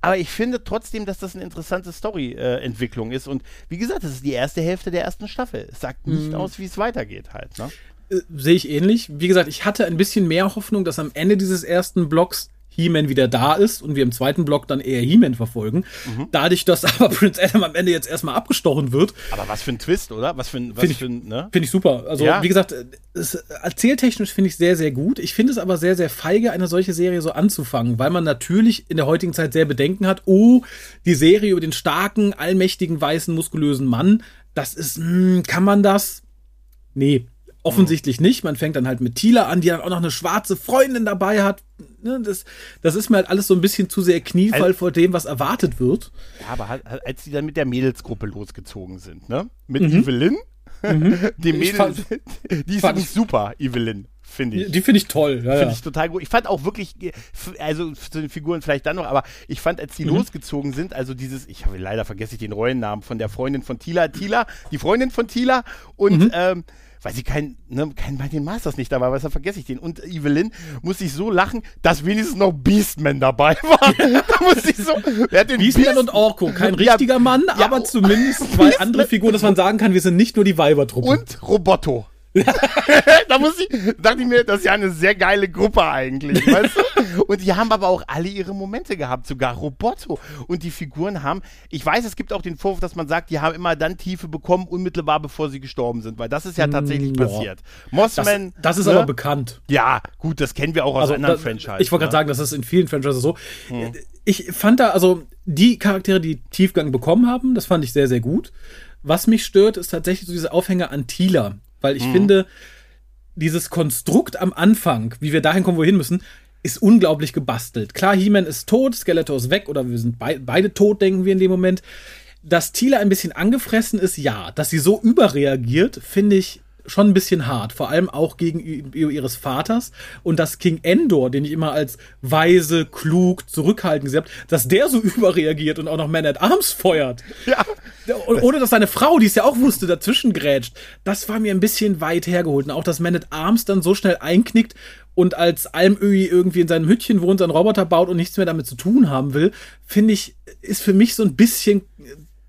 Aber ich finde trotzdem, dass das eine interessante Story-Entwicklung ist. Und wie gesagt, das ist die erste Hälfte der ersten Staffel. Es sagt nicht mhm. aus, wie es weitergeht halt. Ne? Äh, sehe ich ähnlich. Wie gesagt, ich hatte ein bisschen mehr Hoffnung, dass am Ende dieses ersten Blocks He-Man wieder da ist und wir im zweiten Block dann eher He-Man verfolgen. Mhm. Dadurch, dass aber Prince Adam am Ende jetzt erstmal abgestochen wird. Aber was für ein Twist, oder? Was für ein, was für ein, ne? Finde ich super. Also, ja. wie gesagt, es, erzähltechnisch finde ich sehr, sehr gut. Ich finde es aber sehr, sehr feige, eine solche Serie so anzufangen, weil man natürlich in der heutigen Zeit sehr Bedenken hat, oh, die Serie über den starken, allmächtigen, weißen, muskulösen Mann, das ist, mh, hm, kann man das? Nee, Offensichtlich nicht. Man fängt dann halt mit Tila an, die dann auch noch eine schwarze Freundin dabei hat. Ne, das, das ist mir halt alles so ein bisschen zu sehr Kniefall also, vor dem, was erwartet wird. Ja, aber halt, als die dann mit der Mädelsgruppe losgezogen sind, ne? Mit mhm. Evelyn. Mhm. Die Mädels, fand, die ist nicht super, Evelyn finde ich. Die finde ich toll. Ja, finde ja. ich total gut. Ich fand auch wirklich, also zu den Figuren vielleicht dann noch, aber ich fand, als die mhm. losgezogen sind, also dieses, ich habe leider vergesse ich den Rollennamen von der Freundin von Tila, Tila, die Freundin von Tila und mhm. ähm, weil sie kein, ne, kein bei den Masters nicht dabei war, da vergesse ich den. Und Evelyn muss ich so lachen, dass wenigstens noch Beastman dabei war. da muss ich so. Wer hat den Beastman Beast und Orko, kein richtiger ja, Mann, ja, aber zumindest zwei Beastman andere Figuren, dass man sagen kann, wir sind nicht nur die Weibertruppe. Und Roboto. da muss ich, dachte ich mir, das ist ja eine sehr geile Gruppe eigentlich, weißt du? Und die haben aber auch alle ihre Momente gehabt, sogar Roboto. Und die Figuren haben, ich weiß, es gibt auch den Vorwurf, dass man sagt, die haben immer dann Tiefe bekommen, unmittelbar bevor sie gestorben sind, weil das ist ja tatsächlich mm, passiert. Mossman. Das, das ist ne? aber bekannt. Ja, gut, das kennen wir auch aus also, anderen da, Franchises. Ich wollte gerade ne? sagen, das ist in vielen Franchises so. Hm. Ich fand da, also die Charaktere, die Tiefgang bekommen haben, das fand ich sehr, sehr gut. Was mich stört, ist tatsächlich so diese Aufhänger an Tila weil ich mhm. finde, dieses Konstrukt am Anfang, wie wir dahin kommen, wo wir hin müssen, ist unglaublich gebastelt. Klar, He-Man ist tot, Skeletor ist weg oder wir sind be beide tot, denken wir in dem Moment. Dass Tila ein bisschen angefressen ist, ja. Dass sie so überreagiert, finde ich schon ein bisschen hart, vor allem auch gegenüber ihres Vaters und dass King Endor, den ich immer als weise, klug, zurückhaltend gesehen habe, dass der so überreagiert und auch noch Man at Arms feuert. Ja. Ohne dass seine Frau, die es ja auch wusste, dazwischen grätscht. Das war mir ein bisschen weit hergeholt. Und auch, dass Man at Arms dann so schnell einknickt und als Almöhi irgendwie in seinem Hütchen wohnt, seinen Roboter baut und nichts mehr damit zu tun haben will, finde ich, ist für mich so ein bisschen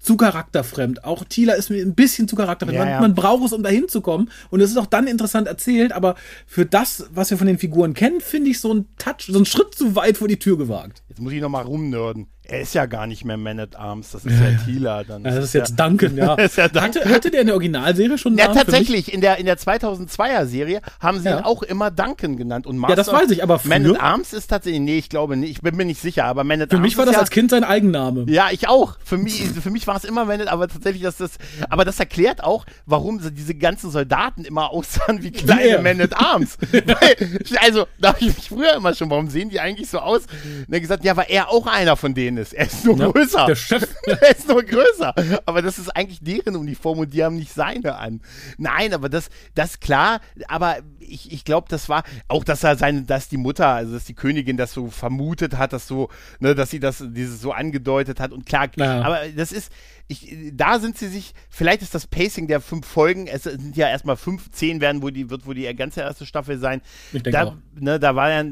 zu charakterfremd. Auch Tila ist mir ein bisschen zu charakterfremd. Ja, man, ja. man, braucht es, um dahin zu kommen. Und es ist auch dann interessant erzählt, aber für das, was wir von den Figuren kennen, finde ich so ein Touch, so ein Schritt zu weit vor die Tür gewagt. Jetzt muss ich noch mal rumnörden. Er ist ja gar nicht mehr Man at Arms, das ist ja, ja Tila dann. Ja, das ist, jetzt ja, Duncan, ja. ja Duncan. Hatte, hatte der in der Originalserie schon einen Ja, tatsächlich, in der, in der 2002er Serie haben sie ihn auch immer Duncan genannt. Und Master ja, das weiß ich, aber früher, Man at Arms ist tatsächlich, nee, ich glaube nicht, ich bin mir nicht sicher, aber Man at Für Arms mich war das als Kind sein Eigenname. Ja, ich auch. Für mich, für mich war es immer Man at, aber tatsächlich, dass das, aber das erklärt auch, warum diese ganzen Soldaten immer aussahen wie kleine Man at Arms. Weil, also, da habe ich mich früher immer schon, warum sehen die eigentlich so aus? Und er gesagt, ja, weil er auch einer von denen ist. Er ist nur ja größer. Der Chef. er ist nur größer. Aber das ist eigentlich deren Uniform und die haben nicht seine an. Nein, aber das, das klar, aber ich, ich glaube, das war auch, dass er seine, dass die Mutter, also dass die Königin das so vermutet hat, dass so, ne, dass sie das dieses so angedeutet hat und klar, ja. aber das ist, ich, da sind sie sich, vielleicht ist das Pacing der fünf Folgen, es sind ja erstmal fünf, zehn werden, wo die, wird wohl die ganze erste Staffel sein. Ich denke da, auch. Ne, da war ja,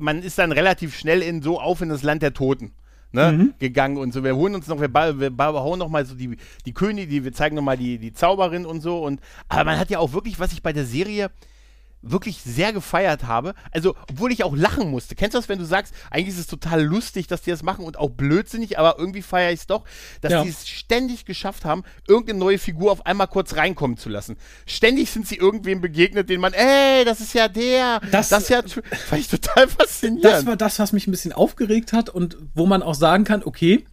man ist dann relativ schnell in so auf in das Land der Toten ne, mhm. gegangen und so. Wir holen uns noch, wir, wir, wir hauen noch mal so die, die Könige, die, wir zeigen noch mal die, die Zauberin und so. Und, aber man hat ja auch wirklich, was ich bei der Serie wirklich sehr gefeiert habe. Also, obwohl ich auch lachen musste. Kennst du das, wenn du sagst, eigentlich ist es total lustig, dass die das machen und auch blödsinnig, aber irgendwie feiere ich es doch, dass ja. die es ständig geschafft haben, irgendeine neue Figur auf einmal kurz reinkommen zu lassen. Ständig sind sie irgendwem begegnet, den man, ey, das ist ja der, das, das ist ja, fand ich total faszinierend. Das war das, was mich ein bisschen aufgeregt hat und wo man auch sagen kann, okay,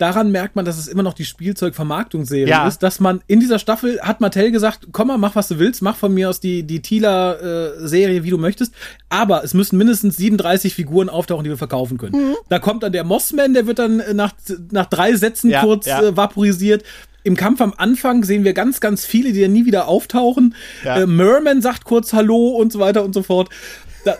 daran merkt man, dass es immer noch die Spielzeugvermarktungsserie ja. ist, dass man in dieser Staffel hat Mattel gesagt, komm mal, mach was du willst, mach von mir aus die, die Tila-Serie, äh, wie du möchtest, aber es müssen mindestens 37 Figuren auftauchen, die wir verkaufen können. Mhm. Da kommt dann der Mossman, der wird dann äh, nach, nach drei Sätzen ja, kurz ja. Äh, vaporisiert. Im Kampf am Anfang sehen wir ganz, ganz viele, die dann nie wieder auftauchen. Äh, Merman sagt kurz Hallo und so weiter und so fort. Da, äh,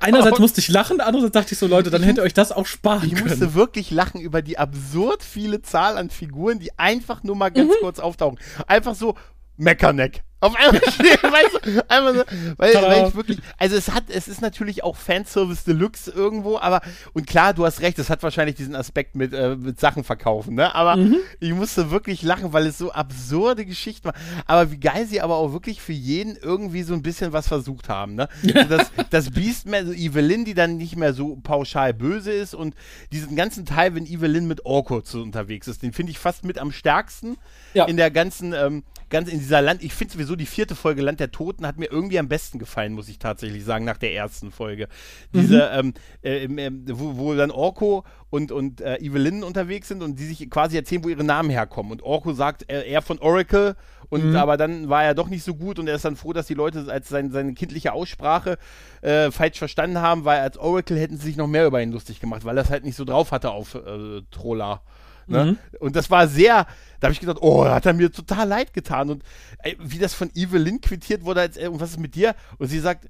Einerseits musste ich lachen, andererseits dachte ich so, Leute, dann hätte euch das auch sparen ich können. Ich musste wirklich lachen über die absurd viele Zahl an Figuren, die einfach nur mal ganz mhm. kurz auftauchen. Einfach so Meckerneck. Auf einmal weißt du, einmal so, weil, weil ich wirklich, also es hat, es ist natürlich auch Fanservice Deluxe irgendwo, aber, und klar, du hast recht, es hat wahrscheinlich diesen Aspekt mit, äh, mit Sachen verkaufen, ne, aber mhm. ich musste wirklich lachen, weil es so absurde Geschichten war, aber wie geil sie aber auch wirklich für jeden irgendwie so ein bisschen was versucht haben, ne, also das, das Beastman, so Evelyn, die dann nicht mehr so pauschal böse ist und diesen ganzen Teil, wenn Evelyn mit Orko so unterwegs ist, den finde ich fast mit am stärksten ja. in der ganzen, ähm, ganz in dieser Land, ich finde sowieso die vierte Folge Land der Toten hat mir irgendwie am besten gefallen, muss ich tatsächlich sagen, nach der ersten Folge. Diese, mhm. ähm, äh, wo, wo, dann Orko und, und äh, Evelyn unterwegs sind und die sich quasi erzählen, wo ihre Namen herkommen. Und Orko sagt, äh, er von Oracle und mhm. aber dann war er doch nicht so gut und er ist dann froh, dass die Leute als sein, seine kindliche Aussprache äh, falsch verstanden haben, weil als Oracle hätten sie sich noch mehr über ihn lustig gemacht, weil er es halt nicht so drauf hatte auf äh, Troller. Ne? Mhm. Und das war sehr, da habe ich gedacht, oh, hat er mir total leid getan. Und ey, wie das von Evelyn quittiert wurde, als, ey, und was ist mit dir? Und sie sagt,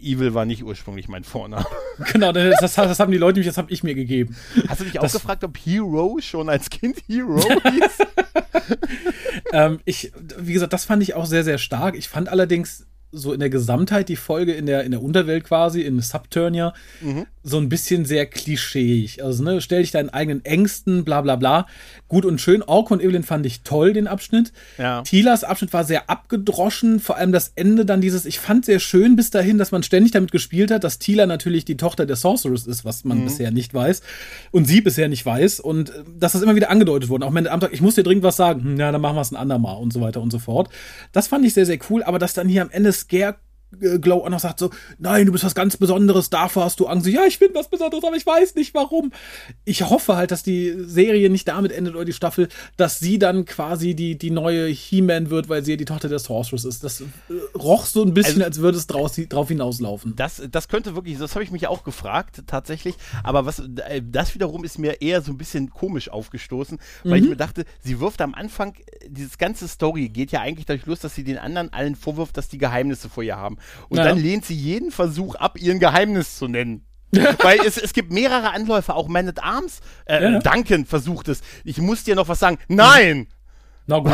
Evil war nicht ursprünglich mein Vorname. Genau, das, das, das haben die Leute mich, das habe ich mir gegeben. Hast du dich das, auch gefragt, ob Hero schon als Kind Hero hieß? ähm, ich, wie gesagt, das fand ich auch sehr, sehr stark. Ich fand allerdings so in der Gesamtheit die Folge in der, in der Unterwelt quasi, in Subturnia, mhm. so ein bisschen sehr klischeeig. Also, ne, stell dich deinen eigenen Ängsten, bla bla bla. Gut und schön. Orko und Evelyn fand ich toll, den Abschnitt. Ja. Tilas Abschnitt war sehr abgedroschen, vor allem das Ende dann dieses, ich fand sehr schön bis dahin, dass man ständig damit gespielt hat, dass Tila natürlich die Tochter der Sorceress ist, was man mhm. bisher nicht weiß. Und sie bisher nicht weiß. Und äh, dass das immer wieder angedeutet wurde. Auch wenn am Tag, ich muss dir dringend was sagen, hm, ja, dann machen wir es ein andermal und so weiter und so fort. Das fand ich sehr, sehr cool, aber dass dann hier am Ende que ha Glow auch noch sagt so, nein, du bist was ganz Besonderes, davor hast du Angst. Ja, ich bin was Besonderes, aber ich weiß nicht warum. Ich hoffe halt, dass die Serie nicht damit endet oder die Staffel, dass sie dann quasi die, die neue He-Man wird, weil sie ja die Tochter des Sorceress ist. Das äh, roch so ein bisschen, also, als würde es draus, drauf hinauslaufen. Das, das könnte wirklich, das habe ich mich auch gefragt, tatsächlich. Aber was, äh, das wiederum ist mir eher so ein bisschen komisch aufgestoßen, weil mhm. ich mir dachte, sie wirft am Anfang, äh, dieses ganze Story geht ja eigentlich dadurch los, dass sie den anderen allen vorwirft, dass die Geheimnisse vor ihr haben. Und ja. dann lehnt sie jeden Versuch ab, ihren Geheimnis zu nennen. Weil es, es gibt mehrere Anläufe, auch Man at Arms. Äh, ja. Duncan versucht es. Ich muss dir noch was sagen. Nein! Na gut.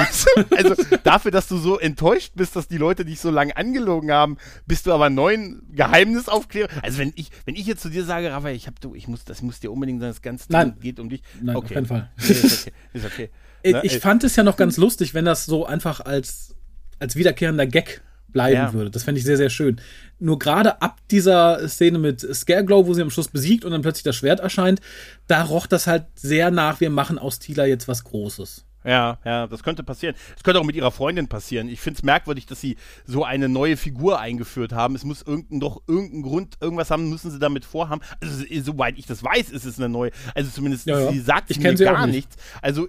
also dafür, dass du so enttäuscht bist, dass die Leute dich so lange angelogen haben, bist du aber neuen Geheimnisaufklärer. Also wenn ich, wenn ich jetzt zu dir sage, Raphael, ich hab du, ich muss, das muss dir unbedingt sein, das ganze Nein. geht um dich. Nein, okay. auf keinen Fall. Nee, ist okay. Ist okay. Ne? Ich fand es ja noch ganz lustig, wenn das so einfach als, als wiederkehrender Gag bleiben ja. würde. Das fände ich sehr, sehr schön. Nur gerade ab dieser Szene mit Scareglow, wo sie am Schluss besiegt und dann plötzlich das Schwert erscheint, da roch das halt sehr nach, wir machen aus Tila jetzt was Großes. Ja, ja, das könnte passieren. Das könnte auch mit ihrer Freundin passieren. Ich finde es merkwürdig, dass sie so eine neue Figur eingeführt haben. Es muss irgendein, doch irgendeinen Grund, irgendwas haben, müssen sie damit vorhaben. Also, soweit ich das weiß, ist es eine neue. Also zumindest, ja, ja. sie sagt ich mir sie gar nicht. nichts. Also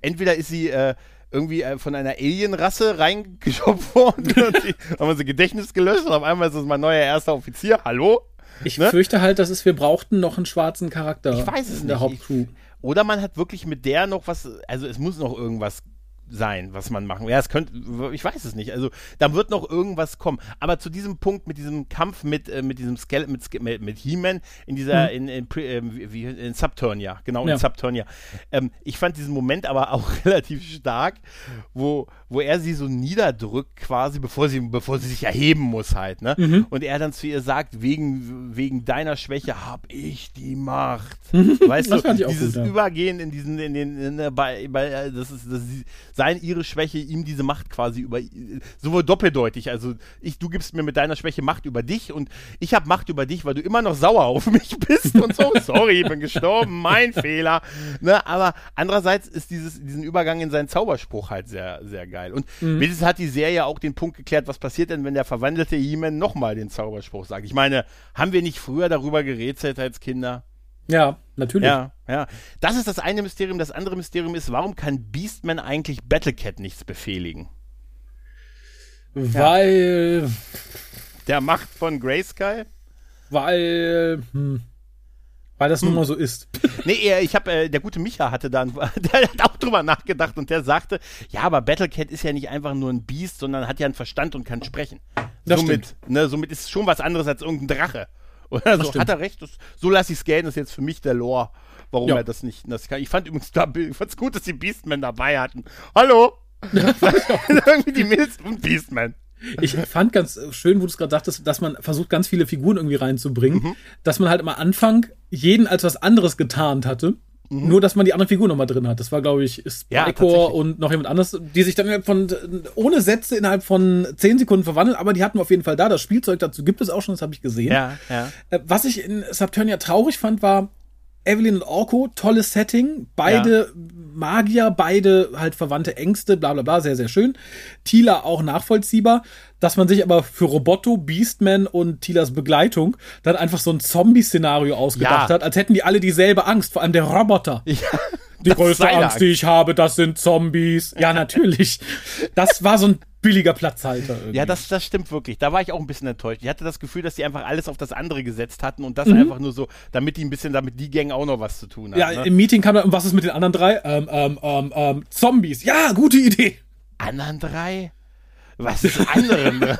entweder ist sie äh, irgendwie äh, von einer Alienrasse reingeschopft worden haben wir sie Gedächtnis gelöscht und auf einmal ist es mein neuer erster Offizier. Hallo? Ich ne? fürchte halt, dass es, wir brauchten noch einen schwarzen Charakter ich weiß es in der nicht. Hauptcrew. Ich, oder man hat wirklich mit der noch was, also es muss noch irgendwas sein, was man machen. Ja, es könnte, ich weiß es nicht. Also da wird noch irgendwas kommen. Aber zu diesem Punkt mit diesem Kampf mit äh, mit diesem Skeleton mit, mit, mit He-Man in dieser mhm. in, in, in, wie, in Subturnia, genau Ja. in Subturnia. Ähm, ich fand diesen Moment aber auch relativ stark, wo wo er sie so niederdrückt quasi, bevor sie bevor sie sich erheben muss halt, ne? Mhm. Und er dann zu ihr sagt, wegen wegen deiner Schwäche hab ich die Macht. Weißt Das du, dieses gut, ja. Übergehen in diesen in den in, der- bei, bei äh, das ist das ist sein ihre Schwäche ihm diese Macht quasi über sowohl doppeldeutig also ich du gibst mir mit deiner Schwäche Macht über dich und ich habe Macht über dich weil du immer noch sauer auf mich bist und so. Sorry ich bin gestorben mein Fehler ne? Aber andererseits ist dieses diesen Übergang in seinen Zauberspruch halt sehr sehr geil. Und Mhm. wenigstens hat die Serie auch den Punkt geklärt was passiert denn wenn der verwandelte He-Man nochmal den Zauberspruch sagt? Ich meine haben wir nicht früher darüber gerätselt als Kinder Ja, natürlich. ja, ja. Das ist das eine Mysterium. Das andere Mysterium ist, warum kann Beastman eigentlich Battlecat nichts befehligen? Weil, Der Macht von Grayskull? weil, hm, weil das nun mal so ist. Nee, ich habe, äh, der gute Micha hatte dann, der hat auch drüber nachgedacht und der sagte, ja, aber Battlecat ist ja nicht einfach nur ein Biest, sondern hat ja einen Verstand und kann sprechen. Das somit, ne, somit ist es schon was anderes als irgendein Drache. Oder so, hat er recht. Das, so lasse ich es gelten, das ist jetzt für mich der Lore, warum Ja. er das nicht das kann. Ich fand übrigens da, ich fand's gut, dass die Beastmen dabei hatten. Hallo? Irgendwie die Mädels und Beastman. Ich fand ganz schön, wo du es gerade sagtest, dass man versucht, ganz viele Figuren irgendwie reinzubringen, Mhm. dass man halt am Anfang jeden als was anderes getarnt hatte. Nur, dass man die andere Figur nochmal drin hat. Das war, glaube ich, Mhm. Ja, und noch jemand anderes, die sich dann innerhalb von, ohne Sätze innerhalb von 10 Sekunden verwandeln, aber die hatten wir auf jeden Fall da. Das Spielzeug dazu gibt es auch schon, das habe ich gesehen. Ja, ja. Äh, Was ich in Subturnia traurig fand, war Evelyn und Orko, tolles Setting, beide Magier, beide halt verwandte Ängste, bla bla bla, sehr, sehr schön. Tila auch nachvollziehbar, dass man sich aber für Roboto, Beastman und Tilas Begleitung dann einfach so ein Zombie-Szenario ausgedacht Ja. hat, als hätten die alle dieselbe Angst, vor allem der Roboter. ja. Die Das größte seine Angst, die ich habe, das sind Zombies. Ja, natürlich. Das war so ein billiger Platzhalter. Irgendwie. Ja, das, das stimmt wirklich. Da war ich auch ein bisschen enttäuscht. Ich hatte das Gefühl, dass die einfach alles auf das andere gesetzt hatten und Mhm. das einfach nur so, damit die ein bisschen, damit die Gang auch noch was zu tun hat. Ja, ne? im Meeting kam dann, was ist mit den anderen drei? Ähm, ähm, ähm, ähm, Zombies. Ja, gute Idee. anderen drei? Was ist anderen?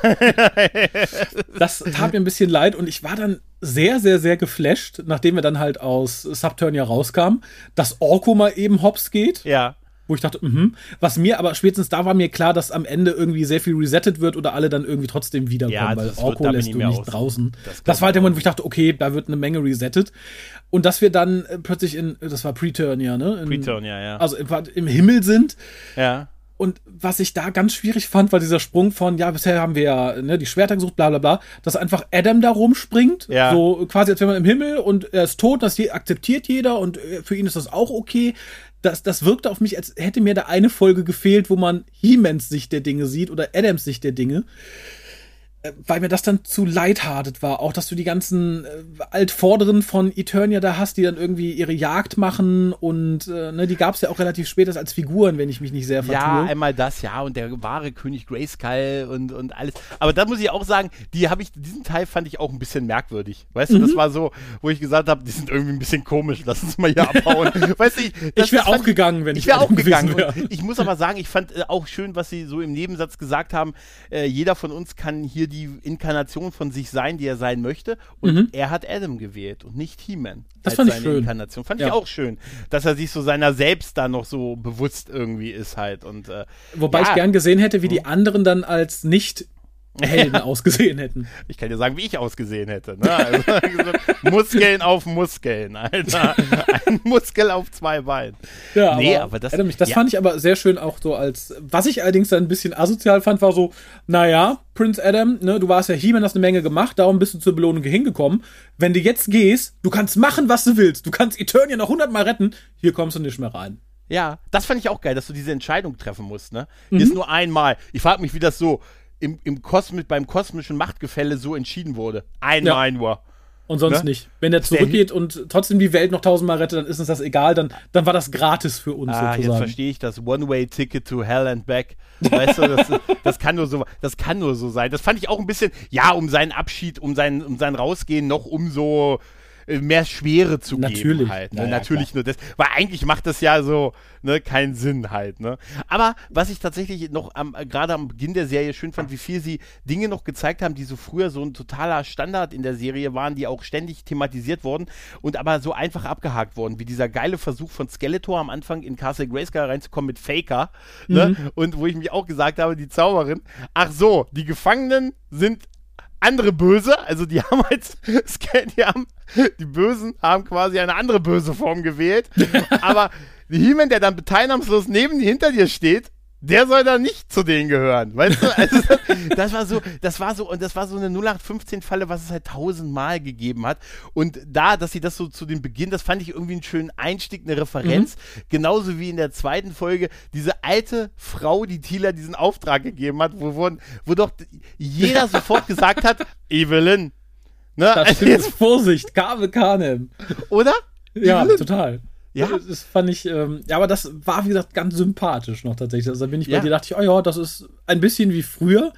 Das tat mir ein bisschen leid und ich war dann sehr, sehr, sehr geflasht, nachdem wir dann halt aus Subturnia rauskamen, dass Orko mal eben hops geht, ja. wo ich dachte, mhm. Was mir aber spätestens da war mir klar, dass am Ende irgendwie sehr viel resettet wird oder alle dann irgendwie trotzdem wiederkommen, Ja, weil wird- Orko bin lässt du nicht aus- draußen. das Das, war halt der ich Moment, wo ich dachte, okay, da wird eine Menge resettet. Und dass wir dann äh, plötzlich in, das war Preturnia, ne? In, Return, ja, ja. Also im, im Himmel sind ja. Und was ich da ganz schwierig fand, war dieser Sprung von, ja, bisher haben wir ja ne, die Schwerter gesucht, bla bla bla, dass einfach Adam da rumspringt, Ja. so quasi als wäre man im Himmel und er ist tot, das akzeptiert jeder und äh, für ihn ist das auch okay. Das, das wirkte auf mich, als hätte mir da eine Folge gefehlt, wo man He-Mans Sicht der Dinge sieht oder Adams Sicht der Dinge. Weil mir das dann zu lighthearted war. Auch, dass du die ganzen äh, Altvorderen von Eternia da hast, die dann irgendwie ihre Jagd machen und äh, ne, die gab es ja auch relativ spät als Figuren, wenn ich mich nicht sehr vertue. Ja, einmal das, ja, und der wahre König Grayskull und, und alles. Aber da muss ich auch sagen, die habe ich, diesen Teil fand ich auch ein bisschen merkwürdig. Weißt du, das Mhm. war so, wo ich gesagt habe, die sind irgendwie ein bisschen komisch, lass uns mal hier abhauen. weißt du, ich, Ich wäre auch gegangen, wenn ich, ich wäre auch gegangen. wär. Ich muss aber sagen, ich fand äh, auch schön, was sie so im Nebensatz gesagt haben. Äh, jeder von uns kann hier die die Inkarnation von sich sein, die er sein möchte. Und mhm. er hat Adam gewählt und nicht He-Man. Das fand ich schön. Inkarnation. Fand ja. ich auch schön, dass er sich so seiner selbst da noch so bewusst irgendwie ist halt. Und, äh, Wobei ja. ich gern gesehen hätte, wie die hm. anderen dann als nicht Helden ausgesehen hätten. Ich kann dir sagen, wie ich ausgesehen hätte. Ne? Also, Muskeln auf Muskeln, Alter. Ein Muskel auf zwei Beinen. Ja, nee, aber, aber das, Adam, das ja. fand ich aber sehr schön auch so als, was ich allerdings dann ein bisschen asozial fand, war so, naja, Prince Adam, ne, du warst ja He-Man, hast eine Menge gemacht, darum bist du zur Belohnung hingekommen. Wenn du jetzt gehst, du kannst machen, was du willst. Du kannst Eternia noch hundertmal retten, hier kommst du nicht mehr rein. Ja, das fand ich auch geil, dass du diese Entscheidung treffen musst, ne? Mhm. Hier ist nur einmal. Ich frage mich, wie das so, im, im Kosmi beim kosmischen Machtgefälle so entschieden wurde. Einmal ja. nur. Und sonst ne? nicht. Wenn er zurückgeht und trotzdem die Welt noch tausendmal rettet, dann ist uns das egal, dann, dann war das gratis für uns ah, sozusagen. Jetzt verstehe ich das One-Way-Ticket to Hell and Back. Weißt du, das, das, kann nur so, das kann nur so sein. Das fand ich auch ein bisschen, ja, um seinen Abschied, um sein, um sein Rausgehen noch umso mehr Schwere zu Natürlich. geben halt. Ne? Ja, Natürlich klar. nur das, weil eigentlich macht das ja so ne, keinen Sinn halt. Ne? Aber was ich tatsächlich noch am, gerade am Beginn der Serie schön fand, wie viel sie Dinge noch gezeigt haben, die so früher so ein totaler Standard in der Serie waren, die auch ständig thematisiert wurden und aber so einfach abgehakt wurden, wie dieser geile Versuch von Skeletor am Anfang in Castle Grayskull reinzukommen mit Faker. Ne? Mhm. Und wo ich mich auch gesagt habe, die Zauberin, ach so, die Gefangenen sind andere Böse, also die haben als die haben, die Bösen haben quasi eine andere böse Form gewählt, aber He-Man, der dann teilnahmslos neben dir hinter dir steht, der soll da nicht zu denen gehören, weißt du? Also das, das, war so, das war so und das war so eine 0815 Falle, was es halt tausendmal gegeben hat und da, dass sie das so zu dem Beginn, das fand ich irgendwie einen schönen Einstieg, eine Referenz, mhm. genauso wie in der zweiten Folge diese alte Frau, die Tila diesen Auftrag gegeben hat, wo, wo, wo doch jeder sofort gesagt hat, Evelyn, ne? Das also jetzt Vorsicht, Gabe Kanem. Oder? Ja, Evelyn? total. Ja. Das fand ich, ähm, ja, aber das war, wie gesagt, ganz sympathisch noch tatsächlich. Also da bin ich bei dir, dachte ich, oh ja, das ist ein bisschen wie früher.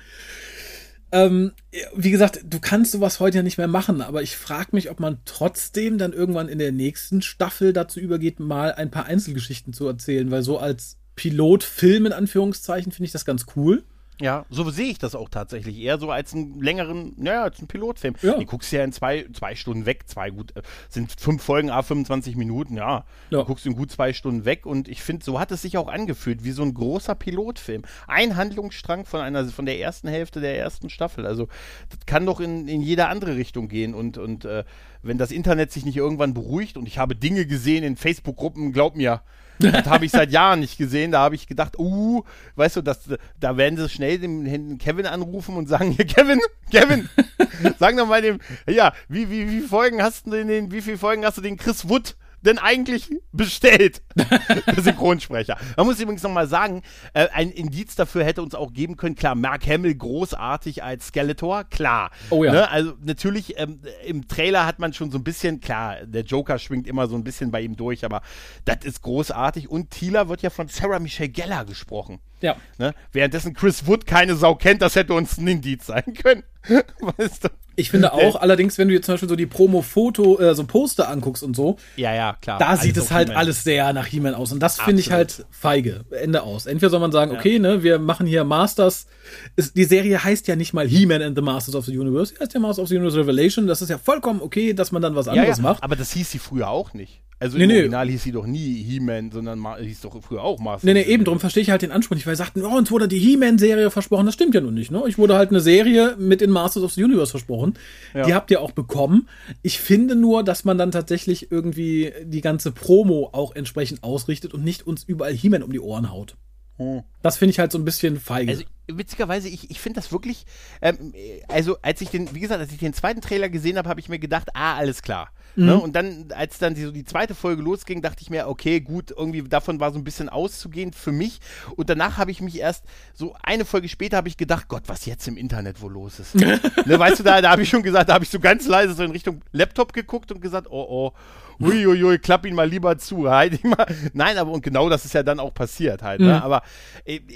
Ähm, wie gesagt, du kannst sowas heute ja nicht mehr machen, aber ich frage mich, ob man trotzdem dann irgendwann in der nächsten Staffel dazu übergeht, mal ein paar Einzelgeschichten zu erzählen, weil so als Pilotfilm in Anführungszeichen finde ich das ganz cool. Ja, so sehe ich das auch tatsächlich. Eher so als einen längeren, naja, als einen Pilotfilm. Ja. Du guckst ja in zwei, zwei Stunden weg, zwei gut, äh, sind fünf Folgen, a 25 Minuten, ja. ja. Du guckst in gut zwei Stunden weg und ich finde, so hat es sich auch angefühlt, wie so ein großer Pilotfilm. Ein Handlungsstrang von einer, von der ersten Hälfte der ersten Staffel. Also, das kann doch in, in jede andere Richtung gehen und, und äh, wenn das Internet sich nicht irgendwann beruhigt und ich habe Dinge gesehen in Facebook-Gruppen, glaub mir, das habe ich seit Jahren nicht gesehen. Da habe ich gedacht, uh, weißt du, das, da werden sie schnell den Kevin anrufen und sagen, hier, Kevin, Kevin, sag doch mal dem, ja, wie, wie, wie Folgen hast du den, wie viele Folgen hast du den Chris Wood denn eigentlich bestellt? Der Synchronsprecher. Man muss übrigens nochmal sagen, äh, ein Indiz dafür hätte uns auch geben können, klar, Mark Hamill großartig als Skeletor, klar. Oh ja. Ne? Also natürlich, ähm, im Trailer hat man schon so ein bisschen, klar, der Joker schwingt immer so ein bisschen bei ihm durch, aber das ist großartig. Und Thieler wird ja von Sarah Michelle Geller gesprochen. Ja. Ne? Währenddessen Chris Wood keine Sau kennt, das hätte uns ein Indiz sein können. weißt du? Ich finde auch, äh, allerdings, wenn du jetzt zum Beispiel so die Promo-Foto, äh, so Poster anguckst und so, ja, ja, klar. Da sieht es halt alles sehr nach He-Man aus. Und das finde ich halt feige. Ende aus. Entweder soll man sagen, ja. okay, ne, wir machen hier Masters. Es, die Serie heißt ja nicht mal He-Man and the Masters of the Universe, sie heißt ja Masters of the Universe Revelation. Das ist ja vollkommen okay, dass man dann was anderes ja, ja. macht. Aber das hieß sie früher auch nicht. Also nee, im nee. Original hieß sie doch nie He-Man, sondern hieß doch früher auch Masters. Nee, nee, eben, darum verstehe ich halt den Anspruch nicht, weil sie sagten, oh, uns wurde die He-Man-Serie versprochen. Das stimmt ja nun nicht, ne? Ich wurde halt eine Serie mit den Masters of the Universe versprochen. Ja. Die habt ihr auch bekommen. Ich finde nur, dass man dann tatsächlich irgendwie die ganze Promo auch entsprechend ausrichtet und nicht uns überall He-Man um die Ohren haut. Hm. Das finde ich halt so ein bisschen feige. Also, witzigerweise, ich, ich finde das wirklich, ähm, also als ich den, wie gesagt, als ich den zweiten Trailer gesehen habe, habe ich mir gedacht, ah, alles klar. Ne? Mhm. Ne? Und dann, als dann die, so die zweite Folge losging, dachte ich mir, okay, gut, irgendwie davon war so ein bisschen auszugehen für mich. Und danach habe ich mich erst, so eine Folge später habe ich gedacht, Gott, was jetzt im Internet wohl los ist. ne, weißt du, da, da habe ich schon gesagt, da habe ich so ganz leise so in Richtung Laptop geguckt und gesagt, oh, oh, uiuiui, klapp ihn mal lieber zu. Halt ihn mal. Nein, aber und genau das ist ja dann auch passiert halt. Ne? Mhm. Aber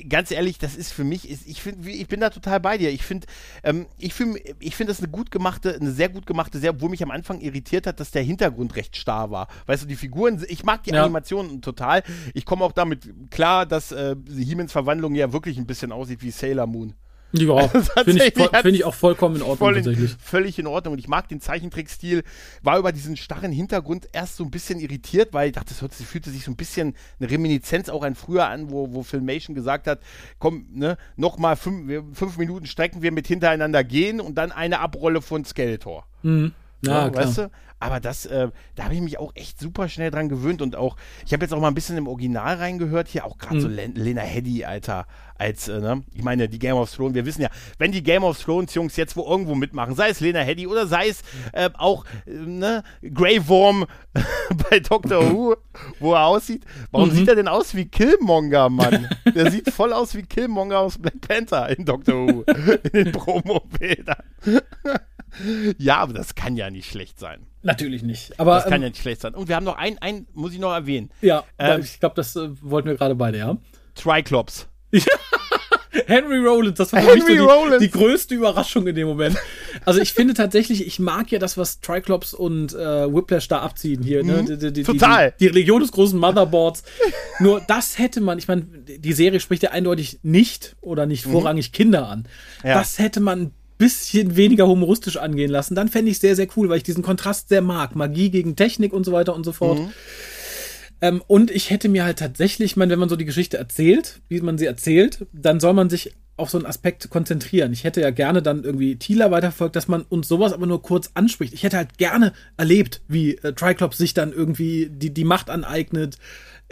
ganz ehrlich, das ist für mich, ich, find, ich bin da total bei dir. Ich finde, ähm, ich finde ich find das eine gut gemachte, eine sehr gut gemachte Serie, obwohl mich am Anfang irritiert hat, dass der Hintergrund recht starr war. Weißt du, die Figuren, ich mag die ja. Animationen total. Ich komme auch damit klar, dass äh, Hiemens Verwandlung ja wirklich ein bisschen aussieht wie Sailor Moon. Ja, also finde ich, find ich, auch vollkommen in Ordnung in, tatsächlich. Völlig in Ordnung. Und ich mag den Zeichentrickstil. War über diesen starren Hintergrund erst so ein bisschen irritiert, weil ich dachte, das fühlte sich so ein bisschen eine Reminiszenz auch an früher an, wo, wo Filmation gesagt hat, komm, ne, nochmal fünf, fünf Minuten strecken wir mit hintereinander gehen und dann eine Abrolle von Skeletor. Mhm. Ja, ja weißt du? Aber das, äh, da habe ich mich auch echt super schnell dran gewöhnt und auch, ich habe jetzt auch mal ein bisschen im Original reingehört, hier auch gerade mhm. so Len Lena Headey, Alter, als, äh, ne? ich meine, die Game of Thrones, wir wissen ja, wenn die Game of Thrones Jungs jetzt wo irgendwo mitmachen, sei es Lena Headey oder sei es äh, auch, äh, ne, Grey Worm bei Doctor Who, wo er aussieht, warum mhm. sieht er denn aus wie Killmonger, Mann? Der sieht voll aus wie Killmonger aus Black Panther in Doctor Who, in den Promo-Bildern. ja, aber das kann ja nicht schlecht sein. Natürlich nicht. Aber, das kann ähm, ja nicht schlecht sein. Und wir haben noch einen, einen muss ich noch erwähnen. Ja, ähm, ich glaube, das äh, wollten wir gerade beide, ja. Triclops. Henry Rollins, das war für mich so die, die, größte Überraschung in dem Moment. Also ich finde tatsächlich, ich mag ja das, was Triclops und äh, Whiplash da abziehen hier. Ne? Mhm. Die, die, Total. Die, Religion des großen Motherboards. Nur das hätte man, ich meine, die Serie spricht ja eindeutig nicht oder nicht mhm. vorrangig Kinder an. Ja. Das hätte man bisschen weniger humoristisch angehen lassen, dann fände ich sehr, sehr cool, weil ich diesen Kontrast sehr mag. Magie gegen Technik und so weiter und so fort. Mhm. Ähm, und ich hätte mir halt tatsächlich, ich meine, wenn man so die Geschichte erzählt, wie man sie erzählt, dann soll man sich auf so einen Aspekt konzentrieren. Ich hätte ja gerne dann irgendwie Thieler weiterverfolgt, dass man uns sowas aber nur kurz anspricht. Ich hätte halt gerne erlebt, wie äh, Triclops sich dann irgendwie die, die Macht aneignet,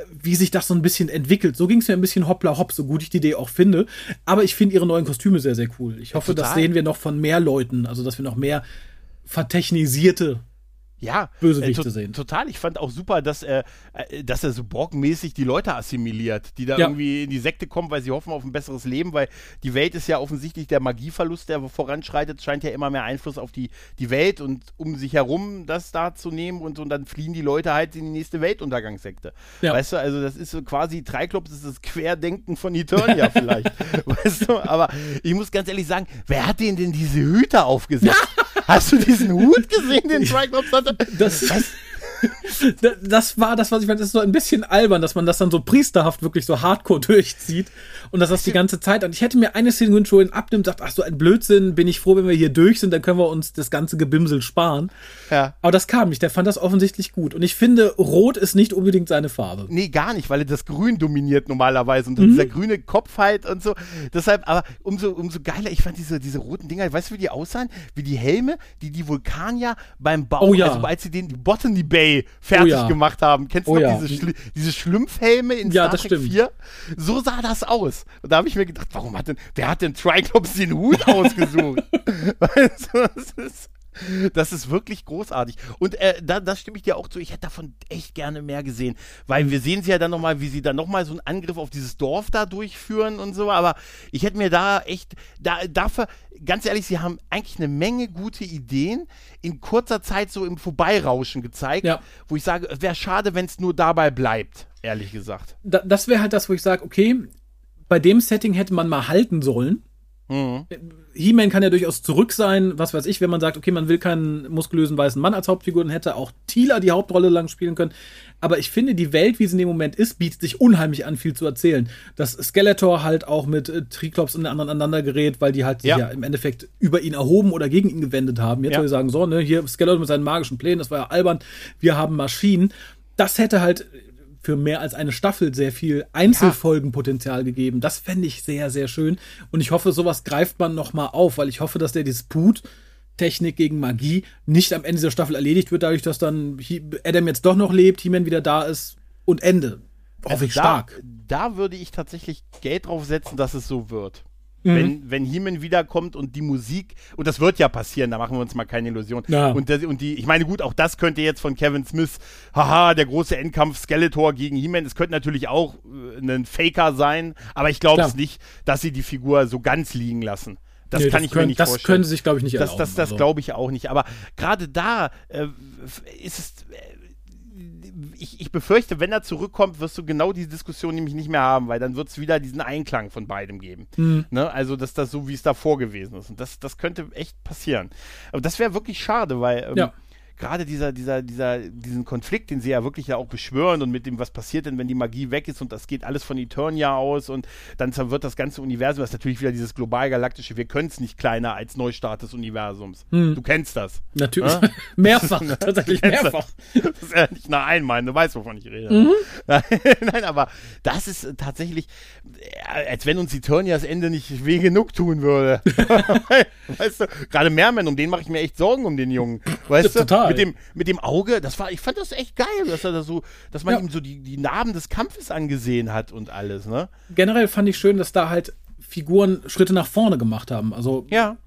wie sich das so ein bisschen entwickelt. So ging es mir ein bisschen hoppla hopp, so gut ich die Idee auch finde. Aber ich finde ihre neuen Kostüme sehr, sehr cool. Ich hoffe, Total. das sehen wir noch von mehr Leuten, also dass wir noch mehr vertechnisierte ja, Bösewichte äh, to sehen. Total. Ich fand auch super, dass er, äh, dass er so borgmäßig die Leute assimiliert, die da ja. irgendwie in die Sekte kommen, weil sie hoffen auf ein besseres Leben, weil die Welt ist ja offensichtlich der Magieverlust, der voranschreitet, scheint ja immer mehr Einfluss auf die, die Welt und um sich herum das da zu nehmen und, und dann fliehen die Leute halt in die nächste Weltuntergangssekte. Ja. Weißt du, also das ist so quasi Triklops, das ist das Querdenken von Eternia vielleicht. weißt du, aber ich muss ganz ehrlich sagen, wer hat denen denn diese Hüte aufgesetzt? Hast du diesen Hut gesehen, den Triclops hatte? Das, was? das war das, was ich meine. Das ist so ein bisschen albern, dass man das dann so priesterhaft wirklich so hardcore durchzieht und dass das die ganze Zeit an. Ich hätte mir eine Szene ihn abnimmt, sagt, ach so ein Blödsinn, bin ich froh, wenn wir hier durch sind, dann können wir uns das ganze Gebimsel sparen. Ja. Aber das kam nicht. Der fand das offensichtlich gut. Und ich finde, Rot ist nicht unbedingt seine Farbe. Nee, gar nicht, weil er das Grün dominiert normalerweise und mhm. dieser grüne Kopf halt und so. Deshalb, aber umso, umso geiler, ich fand diese, diese roten Dinger, weißt du, wie die aussahen? Wie die Helme, die die Vulkanier beim Bau, oh, ja. also als sie den Botany Bay fertig oh, ja. gemacht haben. Kennst du oh, noch ja. diese, Schli diese Schlümpfhelme in ja, Star Trek 4? So sah das aus. Und da habe ich mir gedacht, warum hat denn, wer hat denn Triclops den Hut ausgesucht? weißt du, das ist das ist wirklich großartig. Und äh, da, das stimme ich dir auch zu. Ich hätte davon echt gerne mehr gesehen. Weil wir sehen sie ja dann nochmal, wie sie dann nochmal so einen Angriff auf dieses Dorf da durchführen und so. Aber ich hätte mir da echt, da, dafür, ganz ehrlich, sie haben eigentlich eine Menge gute Ideen in kurzer Zeit so im Vorbeirauschen gezeigt, ja. wo ich sage, wäre schade, wenn es nur dabei bleibt, ehrlich gesagt. Da, das wäre halt das, wo ich sage, okay, bei dem Setting hätte man mal halten sollen Mhm. He-Man kann ja durchaus zurück sein, was weiß ich, wenn man sagt, okay, man will keinen muskulösen weißen Mann als Hauptfigur, dann hätte auch Tila die Hauptrolle lang spielen können. Aber ich finde, die Welt, wie sie in dem Moment ist, bietet sich unheimlich an, viel zu erzählen. Dass Skeletor halt auch mit äh, Triklops und anderen aneinander gerät, weil die halt ja. ja. im Endeffekt über ihn erhoben oder gegen ihn gewendet haben. Jetzt ja. soll ich sagen, so, ne, hier Skeletor mit seinen magischen Plänen, das war ja albern, wir haben Maschinen. Das hätte halt für mehr als eine Staffel sehr viel Einzelfolgenpotenzial gegeben. Das fände ich sehr, sehr schön. Und ich hoffe, sowas greift man noch mal auf, weil ich hoffe, dass der Disput Technik gegen Magie nicht am Ende dieser Staffel erledigt wird, dadurch, dass dann Adam jetzt doch noch lebt, He-Man wieder da ist und Ende. Hoffe also ich stark. Da würde ich tatsächlich Geld drauf setzen, dass es so wird. Mhm. Wenn, wenn Heeman wiederkommt und die Musik, und das wird ja passieren, da machen wir uns mal keine Illusion. Ja. Und, das, und die, ich meine, gut, auch das könnte jetzt von Kevin Smith, haha, der große Endkampf Skeletor gegen Heeman, es könnte natürlich auch äh, ein Faker sein, aber ich glaube es nicht, dass sie die Figur so ganz liegen lassen. Das nee, kann das ich können, mir nicht das vorstellen. Das können sie sich, glaube ich, nicht erlauben. Das, das, das also. glaube ich auch nicht. Aber gerade da äh, ist es ich, ich befürchte, wenn er zurückkommt, wirst du genau diese Diskussion nämlich nicht mehr haben, weil dann wird es wieder diesen Einklang von beidem geben. Mhm. Ne? Also, dass das so, wie es davor gewesen ist. Und das, das könnte echt passieren. Aber das wäre wirklich schade, weil ähm, ja. Gerade dieser, dieser, dieser, diesen Konflikt, den sie ja wirklich ja auch beschwören und mit dem, was passiert denn, wenn die Magie weg ist und das geht alles von Eternia aus und dann wird das ganze Universum, das ist natürlich wieder dieses global-galaktische, wir können es nicht kleiner als Neustart des Universums. Hm. Du kennst das. Natürlich. Ja? mehrfach, tatsächlich mehrfach. Das. das ist ja nicht nach einmal, du weißt, wovon ich rede. Mhm. Nein, aber das ist tatsächlich, äh, als wenn uns Eternias Ende nicht weh genug tun würde. weißt du, gerade Merman, um den mache ich mir echt Sorgen um den Jungen. Weißt ja, du? Mit dem, mit dem Auge, das war, ich fand das echt geil, dass er das so, dass man ja. ihm so die, die Narben des Kampfes angesehen hat und alles, ne? Generell fand ich schön, dass da halt Figuren Schritte nach vorne gemacht haben. Also ja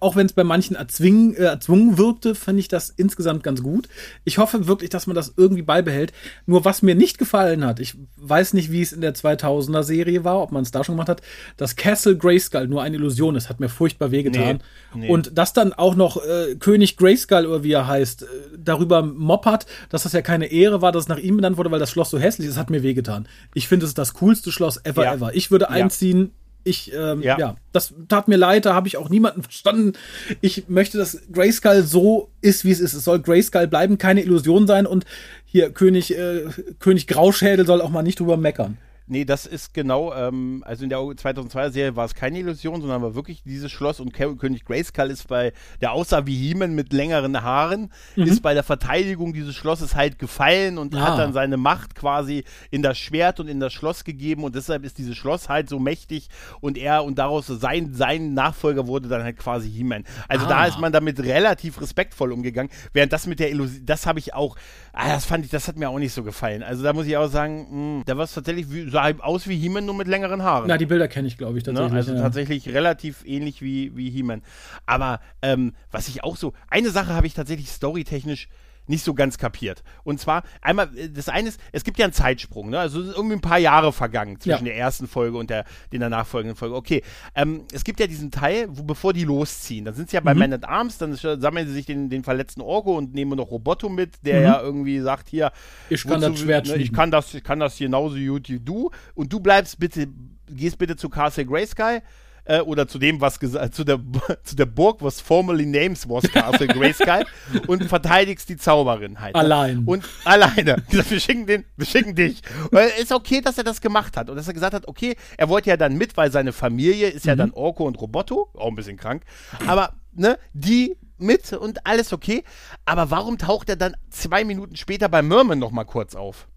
auch wenn es bei manchen erzwingen, äh, erzwungen wirkte, fand ich das insgesamt ganz gut. Ich hoffe wirklich, dass man das irgendwie beibehält. Nur was mir nicht gefallen hat, ich weiß nicht, wie es in der 2000er Serie war, ob man es da schon gemacht hat, dass Castle Grayskull nur eine Illusion ist, hat mir furchtbar wehgetan. Nee, nee. Und dass dann auch noch äh, König Grayskull oder wie er heißt, äh, darüber moppert, dass das ja keine Ehre war, dass es nach ihm benannt wurde, weil das Schloss so hässlich ist, hat mir wehgetan. Ich finde, es ist das coolste Schloss ever ja. ever. Ich würde einziehen, ich, ähm, ja. ja. das tat mir leid, da habe ich auch niemanden verstanden. Ich möchte, dass Grayskull so ist, wie es ist. Es soll Grayskull bleiben, keine Illusion sein und hier König, äh, König Grauschädel soll auch mal nicht drüber meckern. Nee, das ist genau, ähm, also in der 2002er Serie war es keine Illusion, sondern war wirklich dieses Schloss und König Grayskull ist bei, der aussah wie Heeman mit längeren Haaren, mhm. ist bei der Verteidigung dieses Schlosses halt gefallen und ah. hat dann seine Macht quasi in das Schwert und in das Schloss gegeben und deshalb ist dieses Schloss halt so mächtig und er und daraus sein, sein Nachfolger wurde dann halt quasi Heeman. Also ah. da ist man damit relativ respektvoll umgegangen, während das mit der Illusion, das habe ich auch, ah, das fand ich, das hat mir auch nicht so gefallen. Also da muss ich auch sagen, mh, hm, da war es tatsächlich wie, sah aus wie He-Man, nur mit längeren Haaren. Na, die Bilder kenne ich, glaube ich, ne? tatsächlich. Ne? Also ja. tatsächlich relativ ähnlich wie, wie He-Man. Aber ähm, was ich auch so, eine Sache habe ich tatsächlich storytechnisch nicht so ganz kapiert. Und zwar, einmal, äh, das eine ist, es gibt ja einen Zeitsprung, ne? Also irgendwie ein paar Jahre vergangen zwischen ja. der ersten Folge und der, der nachfolgenden Folge. Okay, ähm, es gibt ja diesen Teil, wo bevor die losziehen, dann sind sie ja bei mhm. Man at Arms, dann sammeln sie sich den, den verletzten Orko und nehmen noch Roboto mit, der mhm. ja irgendwie sagt, hier, ich kann das Schwert ne, ich kann das, ich kann das genauso gut wie du und du bleibst bitte, gehst bitte zu Castle Graysky äh, oder zu dem, was gesagt, zu der, zu der Burg, was formerly names was Castle Grayskull und verteidigst die Zauberin halt. Ne? Allein. Und alleine. wir schicken den, wir schicken dich. Weil ist okay, dass er das gemacht hat und dass er gesagt hat, okay, er wollte ja dann mit, weil seine Familie ist ja mhm. dann Orko und Roboto, auch ein bisschen krank, aber ne, die mit und alles okay. Aber warum taucht er dann zwei Minuten später bei Merman noch mal kurz auf?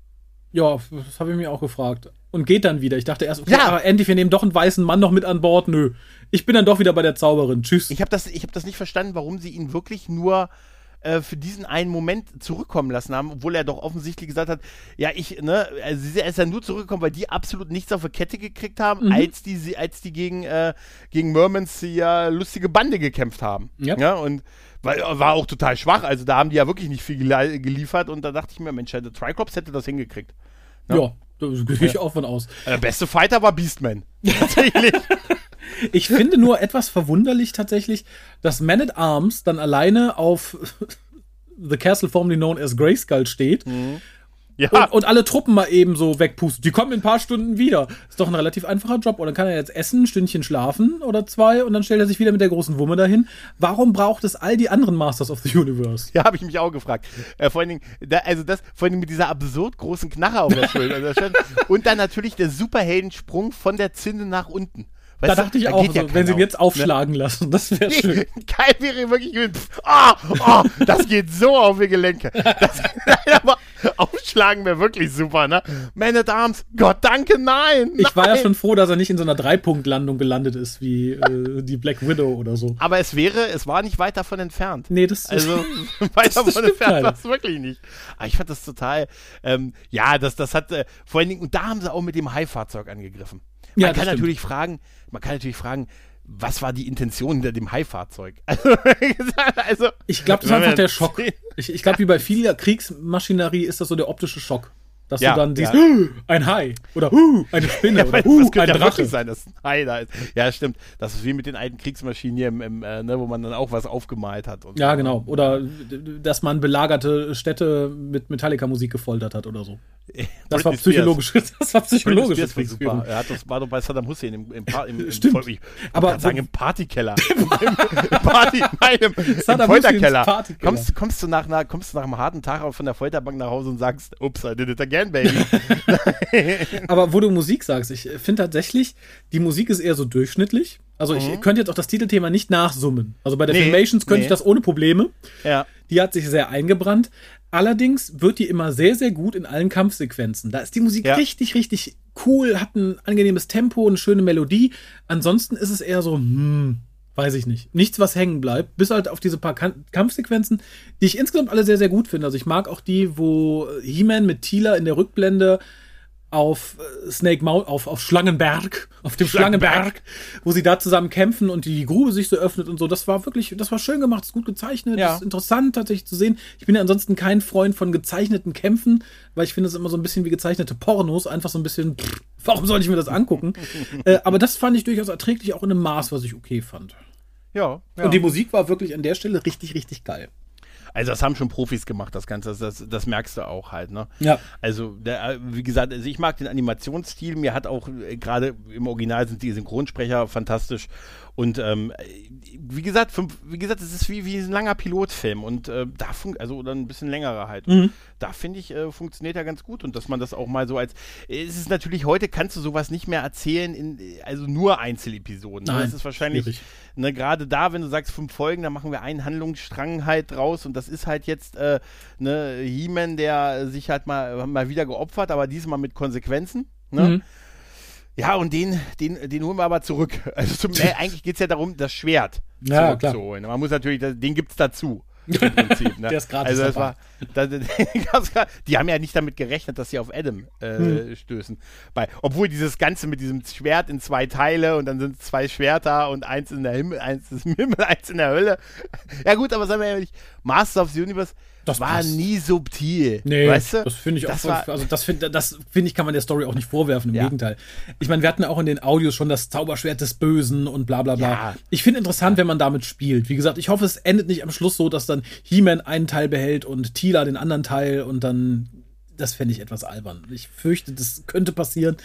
Ja, das habe ich mir auch gefragt. Und geht dann wieder. Ich dachte erst, okay, ja. aber endlich, wir nehmen doch einen weißen Mann noch mit an Bord. Nö. Ich bin dann doch wieder bei der Zauberin. Tschüss. Ich habe das, hab das nicht verstanden, warum sie ihn wirklich nur äh, für diesen einen Moment zurückkommen lassen haben, obwohl er doch offensichtlich gesagt hat, ja, ich, ne, also er ist ja nur zurückgekommen, weil die absolut nichts auf die Kette gekriegt haben, mhm. als die, als die gegen, äh, gegen Mermans ja lustige Bande gekämpft haben. Ja. ja und weil, war auch total schwach. Also da haben die ja wirklich nicht viel geliefert und da dachte ich mir, Mensch, der Triclops hätte das hingekriegt. Ja, ja da gehe ich auch von aus. Der beste Fighter war Beastman. Tatsächlich. ich finde nur etwas verwunderlich tatsächlich, dass Man at Arms dann alleine auf The Castle formerly known as Grayskull steht. Mhm. Ja. Und, und, alle Truppen mal eben so wegpusten. Die kommen in ein paar Stunden wieder. Ist doch ein relativ einfacher Job. Und dann kann er jetzt essen, ein Stündchen schlafen oder zwei und dann stellt er sich wieder mit der großen Wumme dahin. Warum braucht es all die anderen Masters of the Universe? Ja, habe ich mich auch gefragt. Äh, vor allen Dingen, da, also das, vor allen Dingen mit dieser absurd großen Knarre auf der Schulter. und dann natürlich der Superheldensprung von der Zinne nach unten. Weißt da dachte ich auch, so, ja wenn sie ihn jetzt aufschlagen ne? lassen, das wäre schön. Kein wäre wirklich, oh, oh, das geht so auf die Gelenke. Das, aber aufschlagen wäre wirklich super, ne? Man at Arms, Gott danke, nein, nein. Ich war ja schon froh, dass er nicht in so einer Dreipunktlandung gelandet ist, wie äh, die Black Widow oder so. Aber es wäre, es war nicht weit davon entfernt. Nee, das Also, weit davon entfernt war es wirklich nicht. Aber ich fand das total, ähm, ja, das, das hat, äh, vor allen Dingen, und da haben sie auch mit dem High-Fahrzeug angegriffen. Man ja, kann natürlich fragen, man kann natürlich fragen, was war die Intention hinter dem Hai-Fahrzeug? Also, ich glaube, das ist einfach der Schock. Ich, ich glaube, wie bei vieler Kriegsmaschinerie ist das so der optische Schock. Dass ja, du dann siehst, ja. ein Hai oder uh, eine Spinne ja, oder uh, ein Drache. sein, dass ein Hai da ist. Ja, stimmt. Das ist wie mit den alten Kriegsmaschinen hier, im, im, äh, ne, wo man dann auch was aufgemalt hat. ja, so. genau. Oder dass man belagerte Städte mit Metallica-Musik gefoltert hat oder so. Das war psychologisch. Das war psychologisch. Das war super. Er hat das war doch bei Saddam Hussein im, im, im, im Stimmt. ich aber sagen im Partykeller. Im, Party, nein, im, im Folterkeller. Kommst, kommst du nach einer, kommst du nach einem harten Tag von der Folterbank nach Hause und sagst, ups, I did it again, baby. aber wo du Musik sagst, ich finde tatsächlich, die Musik ist eher so durchschnittlich. Also ich mhm. könnte jetzt auch das Titelthema nicht nachsummen. Also bei der nee, Filmations könnte nee. ich das ohne Probleme. Ja. Die hat sich sehr eingebrannt. Allerdings wird die immer sehr, sehr gut in allen Kampfsequenzen. Da ist die Musik ja. richtig, richtig cool, hat ein angenehmes Tempo, eine schöne Melodie. Ansonsten ist es eher so, hm, weiß ich nicht. Nichts, was hängen bleibt, bis halt auf diese paar Kampfsequenzen, die ich insgesamt alle sehr, sehr gut finde. Also ich mag auch die, wo He-Man mit Tila in der Rückblende auf äh, Snake Mount, auf, auf Schlangenberg, auf dem Schlangenberg. Schlangenberg, wo sie da zusammen kämpfen und die Grube sich so öffnet und so. Das war wirklich, das war schön gemacht, ist gut gezeichnet, ja. ist interessant tatsächlich zu sehen. Ich bin ja ansonsten kein Freund von gezeichneten Kämpfen, weil ich finde es immer so ein bisschen wie gezeichnete Pornos, einfach so ein bisschen, pff, warum soll ich mir das angucken? äh, aber das fand ich durchaus erträglich, auch in einem Maß, was ich okay fand. Ja, ja. Und die Musik war wirklich an der Stelle richtig, richtig geil. Also das haben schon Profis gemacht, das Ganze. Das, das, das merkst du auch halt, ne? Ja. Also, der, wie gesagt, also ich mag den Animationsstil. Mir hat auch äh, gerade im Original sind die Synchronsprecher fantastisch. Und ähm, wie gesagt, fünf, wie gesagt, es ist wie, wie ein langer Pilotfilm und äh, da funkt, also oder ein bisschen längerer halt. Mhm. Da finde ich, äh, funktioniert er ganz gut und dass man das auch mal so als. Es ist natürlich, heute kannst du sowas nicht mehr erzählen, in, also nur Einzelepisoden. Nein, das ist wahrscheinlich, ne, gerade da, wenn du sagst fünf Folgen, dann machen wir einen Handlungsstrang halt draus und das ist halt jetzt äh, ne, He-Man, der sich halt mal, mal wieder geopfert, aber diesmal mit Konsequenzen. Ne? Mhm. Ja, und den, den, den holen wir aber zurück. Also zum, äh, eigentlich geht es ja darum, das Schwert ja, zurückzuholen. Man muss natürlich, den gibt es dazu. Prinzip, ne? Der ist gratis. Also das war, das, die haben ja nicht damit gerechnet, dass sie auf Adam äh, hm. stößen. Bei, obwohl dieses Ganze mit diesem Schwert in zwei Teile und dann sind zwei Schwerter und eins in der Himmel, eins ist im Himmel, eins in der Hölle. Ja gut, aber sagen wir ehrlich, Master of the Universe, das war passt. nie subtil. Nee, weißt du? das finde ich das auch. War, also das finde das find ich kann man der Story auch nicht vorwerfen. Im ja. Gegenteil. Ich meine, wir hatten ja auch in den Audios schon das Zauberschwert des Bösen und bla bla bla. Ja. Ich finde interessant, wenn man damit spielt. Wie gesagt, ich hoffe, es endet nicht am Schluss so, dass dann He-Man einen Teil behält und Tila den anderen Teil und dann. Das fände ich etwas albern. Ich fürchte, das könnte passieren.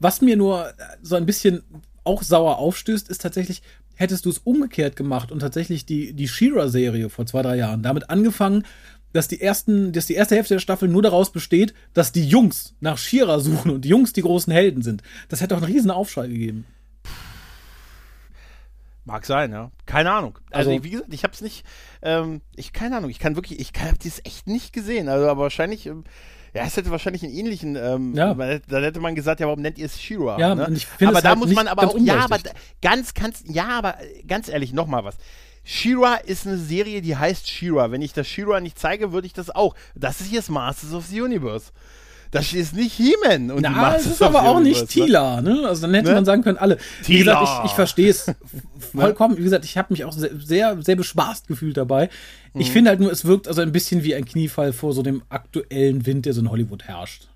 Was mir nur so ein bisschen auch sauer aufstößt, ist tatsächlich, hättest du es umgekehrt gemacht und tatsächlich die, die She-Ra-Serie vor zwei, drei Jahren damit angefangen, dass die ersten, dass die erste Hälfte der Staffel nur daraus besteht, dass die Jungs nach Shira suchen und die Jungs die großen Helden sind. Das hätte doch einen riesen Aufschrei gegeben. Mag sein, ja. Keine Ahnung. Also, also wie gesagt, ich hab's nicht, ähm, ich, keine Ahnung, ich kann wirklich, ich kann, hab das echt nicht gesehen. Also, aber wahrscheinlich, ähm, ja, es hätte wahrscheinlich einen ähnlichen, ähm, ja. da hätte man gesagt, ja, warum nennt ihr es Shira? Ja, ne? ich aber da halt muss man aber auch, ja, aber ganz, ganz, ja, aber ganz ehrlich, nochmal was. Shira ist eine Serie, die heißt Shira. Wenn ich das Shira nicht zeige, würde ich das auch. Das ist jetzt Masters of the Universe. Das ist nicht He-Man. Und Na, es ist aber auch nicht Tila, ne? Also dann hätte ne? man sagen können, alle. Tila. Wie gesagt, ich, ich verstehe es vollkommen. Wie gesagt, ich habe mich auch sehr, sehr, sehr bespaßt gefühlt dabei. Ich mhm. finde halt nur, es wirkt also ein bisschen wie ein Kniefall vor so dem aktuellen Wind, der so in Hollywood herrscht.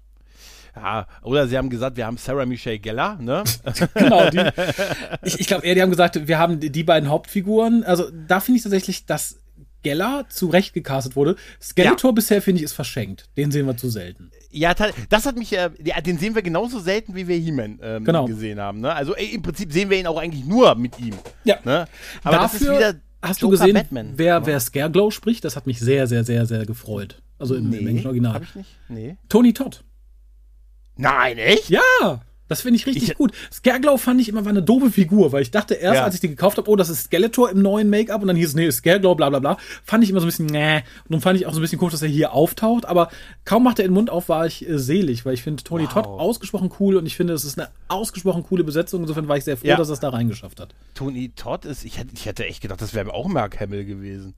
Ja, oder sie haben gesagt, wir haben Sarah Michelle Geller, ne? genau, die, ich, ich glaube eher, die haben gesagt, wir haben die, die beiden Hauptfiguren. Also da finde ich tatsächlich, dass Geller zu Recht gecastet wurde. Skeletor ja. bisher, finde ich, ist verschenkt. Den sehen wir zu selten. Ja, das hat mich, äh, ja, den sehen wir genauso selten, wie wir He-Man ähm, genau. gesehen haben. Ne? Also ey, im Prinzip sehen wir ihn auch eigentlich nur mit ihm. Ja. Ne? Aber Dafür das ist wieder hast Joker du gesehen, Batman. wer, wer Scareglow spricht? Das hat mich sehr, sehr, sehr, sehr gefreut. Also im, nee, im englischen Original. Hab ich nicht. Nee. Tony Todd. Nein, echt? Ja! Das finde ich richtig ich, gut. Scareglow fand ich immer war eine doofe Figur, weil ich dachte erst, ja. als ich die gekauft habe, oh, das ist Skeletor im neuen Make-up und dann hieß es, nee, Scareglow, bla bla bla. Fand ich immer so ein bisschen, nee. Und dann fand ich auch so ein bisschen komisch, dass er hier auftaucht, aber kaum macht er den Mund auf, war ich äh, selig, weil ich finde Tony wow. Todd ausgesprochen cool und ich finde, es ist eine ausgesprochen coole Besetzung. Insofern war ich sehr froh, ja. dass er es da reingeschafft hat. Tony Todd ist, ich hätte, ich hätte echt gedacht, das wäre auch Mark Hamill gewesen.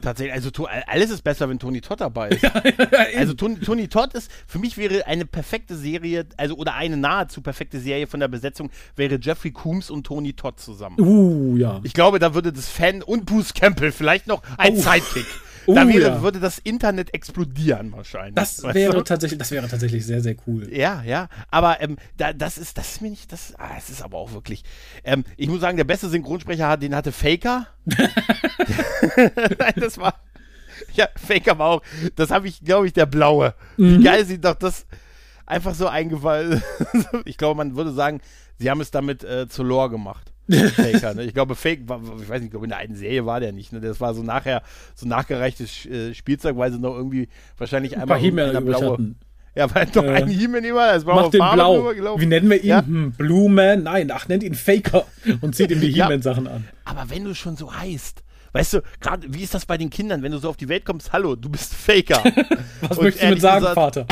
Tatsächlich, also alles ist besser, wenn Tony Todd dabei ist. Ja, ja, also Tony, Tony, Todd ist, für mich wäre eine perfekte Serie, also oder eine nahezu perfekte Serie von der Besetzung, wäre Jeffrey Coombs und Tony Todd zusammen. Uh, ja. Ich glaube, da würde das Fan und Bruce Campbell vielleicht noch ein oh. Sidekick. Uh, da wäre, ja. würde das Internet explodieren wahrscheinlich. Das wäre tatsächlich, das wäre tatsächlich sehr, sehr cool. Ja, ja. Aber ähm, da, das ist, das ist mir nicht, das, ah, es ist aber auch wirklich. Ähm, ich muss sagen, der beste Synchronsprecher, den hatte Faker. Nein, das war. Ja, Faker war auch. Das habe ich, glaube ich, der blaue. Mhm. Wie geil sieht doch das einfach so eingefallen. ich glaube, man würde sagen, sie haben es damit äh, zur Lore gemacht. Faker, ne? Ich glaube, Fake, ich weiß nicht, ich glaube, in der einen Serie war der nicht. Ne? Das war so nachher so nachgereichtes äh, Spielzeug, weil sie noch irgendwie wahrscheinlich einmal eine blaue. Hatten. Ja, weil doch äh, ein He-Man immer, das war Macht den Blau. Wie nennen wir ihn? Ja? Hm, Blume? Nein, ach, nennt ihn Faker und zieht ihm die He-Man-Sachen an. Aber wenn du schon so heißt, Weißt du, gerade wie ist das bei den Kindern, wenn du so auf die Welt kommst, hallo, du bist Faker. Was und möchtest du mit sagen, gesagt, Vater?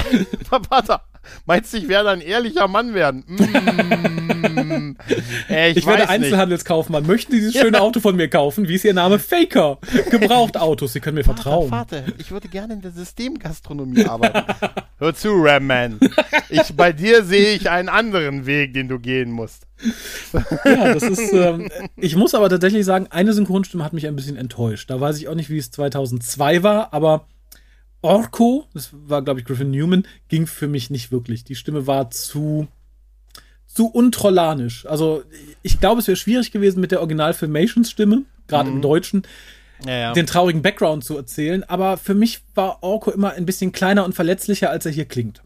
Vater, meinst du, ich werde ein ehrlicher Mann werden? Mm, äh, ich, ich werde Einzelhandelskaufmann. Möchten Sie dieses schöne Auto von mir kaufen? Wie ist Ihr Name? Faker. Gebraucht Autos, Sie können mir Vater, vertrauen. Vater, ich würde gerne in der Systemgastronomie arbeiten. Hör zu, Ram Man. Ich, bei dir sehe ich einen anderen Weg, den du gehen musst. Ja, das ist. Ähm, ich muss aber tatsächlich sagen, eine Synchronstimme hat mich ein bisschen enttäuscht. Da weiß ich auch nicht, wie es 2002 war, aber Orko, das war, glaube ich, Griffin Newman, ging für mich nicht wirklich. Die Stimme war zu zu untrollanisch. Also ich glaube, es wäre schwierig gewesen mit der Original Filmations Stimme, gerade mhm. im Deutschen, ja, ja. den traurigen Background zu erzählen. Aber für mich war Orko immer ein bisschen kleiner und verletzlicher, als er hier klingt.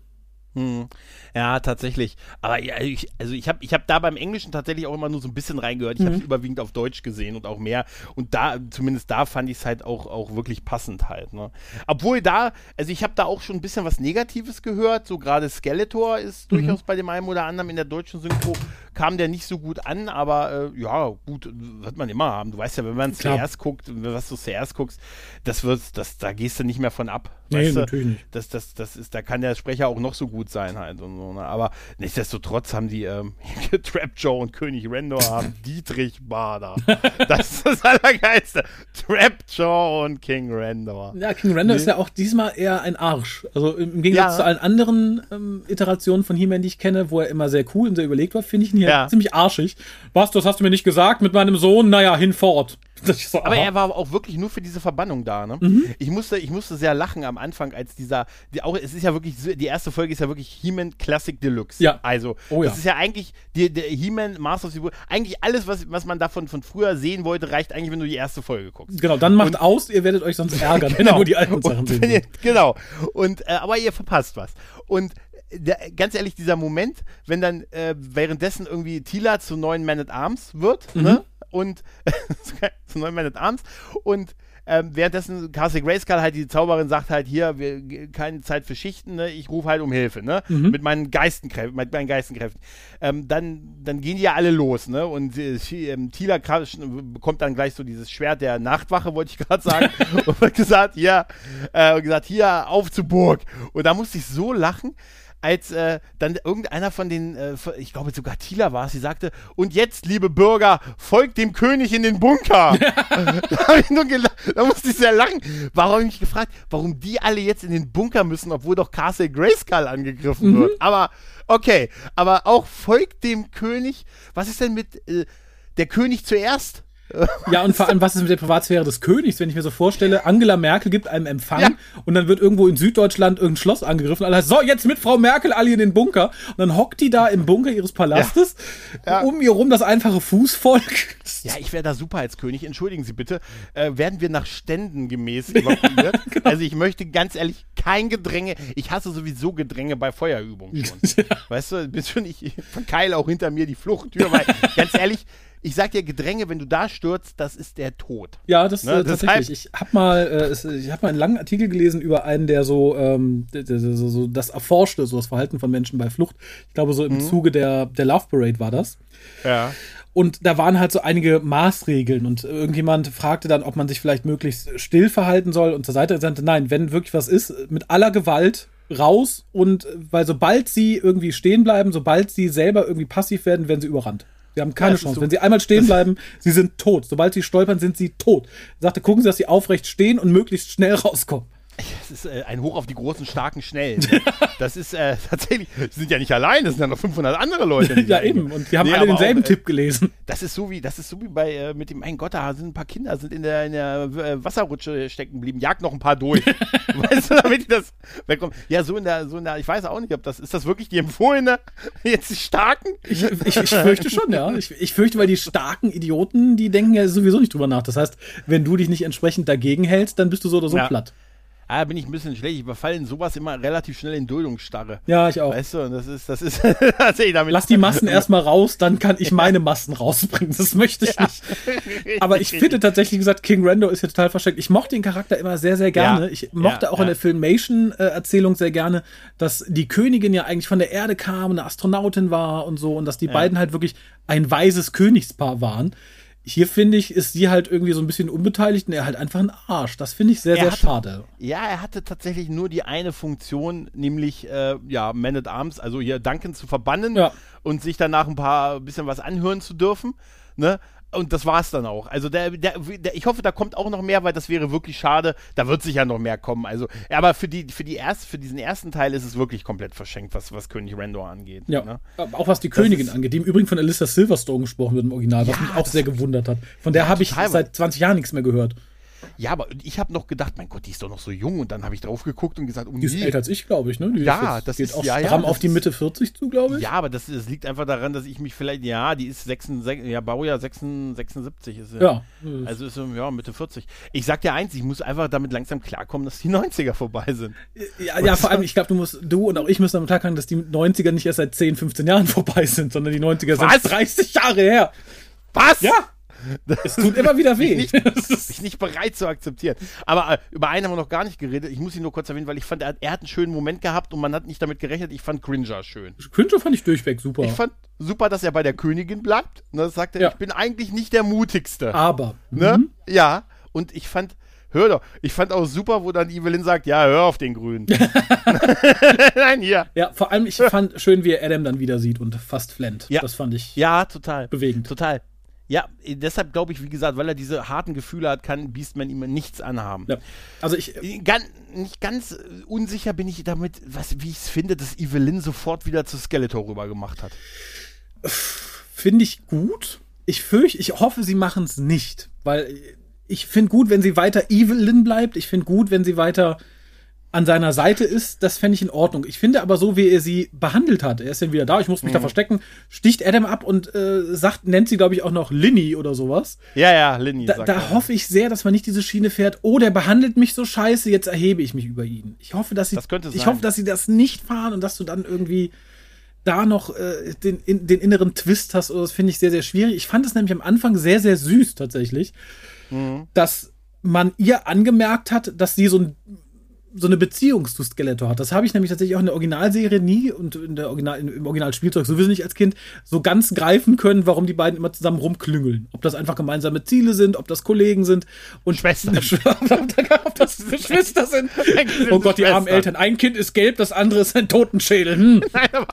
Mhm. Ja, tatsächlich. Aber ja, ich, also ich habe ich hab da beim Englischen tatsächlich auch immer nur so ein bisschen reingehört. Ich mhm. habe es überwiegend auf Deutsch gesehen und auch mehr. Und da, zumindest da fand ich es halt auch, auch wirklich passend halt. Ne? Obwohl da, also ich habe da auch schon ein bisschen was Negatives gehört. So gerade Skeletor ist mhm. durchaus bei dem einen oder anderen in der deutschen Synchro kam der nicht so gut an, aber äh, ja, gut, wird man immer haben. Du weißt ja, wenn man zuerst guckt, was du zuerst guckst, das wird, das, da gehst du nicht mehr von ab. Nee, weißt natürlich du? nicht. Das, das, das ist, da kann der Sprecher auch noch so gut sein halt und so, ne? Aber nichtsdestotrotz haben die ähm, Trap Joe und König Rendor haben Dietrich Bader. das ist das Allergeilste. Trap Joe und King Rendor. Ja, King Rendor nee. ist ja auch diesmal eher ein Arsch. Also im Gegensatz ja. zu allen anderen ähm, Iterationen von He-Man, die ich kenne, wo er immer sehr cool und sehr überlegt war, finde ich ihn hier ja. ziemlich arschig. Was, das hast du mir nicht gesagt mit meinem Sohn? Naja, hinfort. So, aber er war auch wirklich nur für diese Verbannung da, ne? Mhm. Ich, musste, ich musste sehr lachen am Anfang, als dieser, die, auch, es ist ja wirklich, die erste Folge ist ja wirklich He-Man Classic Deluxe. Ja. Also, oh, das ja. ist ja eigentlich, die, der He-Man Master of the World, eigentlich alles, was, was man davon von früher sehen wollte, reicht eigentlich, wenn du die erste Folge guckst. Genau, dann macht und, aus, ihr werdet euch sonst ärgern, wenn ihr nur die alten Sachen seht. Genau. Und, äh, aber ihr verpasst was. Und der, ganz ehrlich, dieser Moment, wenn dann äh, währenddessen irgendwie Tila zu neuen Man at Arms wird, mhm. ne? Und zu neuen Man at Arms und ähm, währenddessen Cassie Grayskull halt die Zauberin sagt halt hier, wir, keine Zeit für Schichten, ne? ich rufe halt um Hilfe, ne? Mhm. Mit meinen Geistenkräften, mit meinen Geistenkräften. Ähm, dann, dann gehen die ja alle los, ne? Und äh, ähm, Tila bekommt dann gleich so dieses Schwert der Nachtwache, wollte ich gerade sagen, und gesagt, ja, äh, gesagt, hier auf zur Burg. Und da musste ich so lachen als äh, dann irgendeiner von den, äh, ich glaube sogar Thieler war es, sie sagte, und jetzt, liebe Bürger, folgt dem König in den Bunker. da, da musste ich sehr lachen. Warum habe ich mich gefragt, warum die alle jetzt in den Bunker müssen, obwohl doch Castle Grayskull angegriffen mhm. wird. Aber okay, aber auch folgt dem König. Was ist denn mit äh, der König zuerst? Ja, und vor allem, was ist mit der Privatsphäre des Königs, wenn ich mir so vorstelle, Angela Merkel gibt einem Empfang ja. und dann wird irgendwo in Süddeutschland irgendein Schloss angegriffen. Alle heißt, so, jetzt mit Frau Merkel alle in den Bunker. Und dann hockt die da im Bunker ihres Palastes, ja. Ja. um ihr rum das einfache Fußvolk. Ja, ich wäre da super als König. Entschuldigen Sie bitte. Äh, werden wir nach Ständen gemäß evakuiert? genau. Also ich möchte ganz ehrlich kein Gedränge. Ich hasse sowieso Gedränge bei Feuerübungen schon. Weißt du, bist schon ich verkeile auch hinter mir die Fluchttür, weil ganz ehrlich, ich sag dir, Gedränge, wenn du da stürzt, das ist der Tod. Ja, das ne? äh, tatsächlich. Ich habe mal, äh, ich habe mal einen langen Artikel gelesen über einen, der so, ähm, der, der, so, so das erforschte, so das Verhalten von Menschen bei Flucht. Ich glaube, so im mhm. Zuge der, der Love Parade war das. Ja. Und da waren halt so einige Maßregeln und irgendjemand fragte dann, ob man sich vielleicht möglichst still verhalten soll und zur Seite sagte, nein, wenn wirklich was ist, mit aller Gewalt raus und weil sobald sie irgendwie stehen bleiben, sobald sie selber irgendwie passiv werden, werden sie überrannt. Sie haben keine ja, Chance. So. Wenn sie einmal stehen bleiben, sie sind tot. Sobald sie stolpern, sind sie tot. Er sagte, gucken Sie, dass sie aufrecht stehen und möglichst schnell rauskommen. Das ist äh, ein Hoch auf die großen, starken, schnellen. Ne? Das ist äh, tatsächlich, sie sind ja nicht allein, es sind ja noch 500 andere Leute. ja, eben, und die haben nee, alle denselben auch, Tipp gelesen. Das ist so wie, das ist so wie bei, äh, mit dem, mein Gott, da sind ein paar Kinder, sind in der, in der äh, Wasserrutsche stecken geblieben, jagt noch ein paar durch. weißt du, damit die das wegkommen. Ja, so in der, so in der, ich weiß auch nicht, ob das, ist das wirklich die empfohlene, jetzt die Starken? Ich, ich, ich fürchte schon, ja. Ich, ich fürchte, weil die starken Idioten, die denken ja sowieso nicht drüber nach. Das heißt, wenn du dich nicht entsprechend dagegen hältst, dann bist du so oder so ja. platt ah, bin ich ein bisschen schlecht. Ich überfallen sowas immer relativ schnell in Duldungsstarre. Ja, ich auch. Weißt du, das ist, das ist, damit. Lass die Massen erstmal raus, dann kann ich meine Massen rausbringen. Das möchte ich ja. nicht. Aber ich finde tatsächlich gesagt, King Rando ist ja total versteckt. Ich mochte den Charakter immer sehr, sehr gerne. Ja. Ich mochte ja, auch in der Filmation-Erzählung sehr gerne, dass die Königin ja eigentlich von der Erde kam, eine Astronautin war und so und dass die beiden halt wirklich ein weises Königspaar waren. Hier finde ich, ist sie halt irgendwie so ein bisschen unbeteiligt und er halt einfach ein Arsch. Das finde ich sehr, er sehr hatte, schade. Ja, er hatte tatsächlich nur die eine Funktion, nämlich äh, ja, Man at Arms, also hier Duncan zu verbannen ja. und sich danach ein paar bisschen was anhören zu dürfen. Ne? Und das war's dann auch. Also der, der, der, ich hoffe, da kommt auch noch mehr, weil das wäre wirklich schade. Da wird sicher noch mehr kommen. Also, aber für die, für die erste, für diesen ersten Teil ist es wirklich komplett verschenkt, was, was König Randor angeht. Ja. Ne? Auch was die das Königin angeht, die im Übrigen von Alyssa Silverstone gesprochen wird im Original, was ja, mich auch sehr gewundert hat. Von der ja, habe ich seit 20 Jahren nichts mehr gehört. Ja, aber ich habe noch gedacht, mein Gott, die ist doch noch so jung. Und dann habe ich drauf geguckt und gesagt, um die ist älter als ich, glaube ich, ne? Die ja, ist, das geht ist auch ja, stramm ja, auf die Mitte 40 zu, glaube ich. Ja, aber das, das, liegt einfach daran, dass ich mich vielleicht, ja, die ist 76, ja, Baujahr 76 ist ja. Also ist ja Mitte 40. Ich sag dir eins, ich muss einfach damit langsam klarkommen, dass die 90er vorbei sind. Ja, ja vor allem, ich glaube, du musst, du und auch ich müssen damit klarkommen, dass die 90er nicht erst seit 10, 15 Jahren vorbei sind, sondern die 90er Was? sind 30 Jahre her. Was? Ja. Es tut immer wieder weh. Bin ich, nicht, bin ich nicht bereit zu akzeptieren. Aber äh, über einen haben wir noch gar nicht geredet. Ich muss ihn nur kurz erwähnen, weil ich fand, er, er, hat einen schönen Moment gehabt und man hat nicht damit gerechnet. Ich fand Cringer schön. Cringer fand ich durchweg super. Ich fand super, dass er bei der Königin bleibt. Ne, das sagt er, ja. ich bin eigentlich nicht der mutigste. Aber. Ne? Mhm. Ja. Und ich fand, hör doch, ich fand auch super, wo dann Evelyn sagt, ja, hör auf den Grünen. Nein, hier. Ja, vor allem, ich fand schön, wie er Adam dann wieder sieht und fast flennt. Ja. Das fand ich. Ja, total. Bewegend. Total. Ja, deshalb glaube ich, wie gesagt, weil er diese harten Gefühle hat, kann Beastman ihm nichts anhaben. Ja. Also ich. Gan, nicht ganz unsicher bin ich damit, was, wie ich es finde, dass Evelyn sofort wieder zu Skeletor rüber gemacht hat. Finde ich gut. Ich fürchte, ich hoffe, sie machen es nicht. Weil ich finde gut, wenn sie weiter Evelyn bleibt. Ich finde gut, wenn sie weiter an seiner Seite ist, das fände ich in Ordnung. Ich finde aber so, wie er sie behandelt hat, er ist dann wieder da, ich muss mich mhm. da verstecken, sticht Adam ab und äh, sagt, nennt sie, glaube ich, auch noch Linny oder sowas. Ja, ja, Linny. Da, da hoffe ich sehr, dass man nicht diese Schiene fährt, oh, der behandelt mich so scheiße, jetzt erhebe ich mich über ihn. Ich hoffe, dass sie, das könnte ich hoffe, dass sie das nicht fahren und dass du dann irgendwie da noch äh, den, in, den inneren Twist hast, oder das finde ich sehr, sehr schwierig. Ich fand es nämlich am Anfang sehr, sehr süß tatsächlich, mhm. dass man ihr angemerkt hat, dass sie so ein so eine Beziehung zu Skeletor hat. Das habe ich nämlich tatsächlich auch in der Originalserie nie und in der Original, im Originalspielzeug sowieso nicht als Kind so ganz greifen können, warum die beiden immer zusammen rumklüngeln. Ob das einfach gemeinsame Ziele sind, ob das Kollegen sind und Schwestern. ob das Geschwister sind. Oh Gott, die armen Eltern. Ein Kind ist gelb, das andere ist ein Totenschädel. Hm. Nein, aber,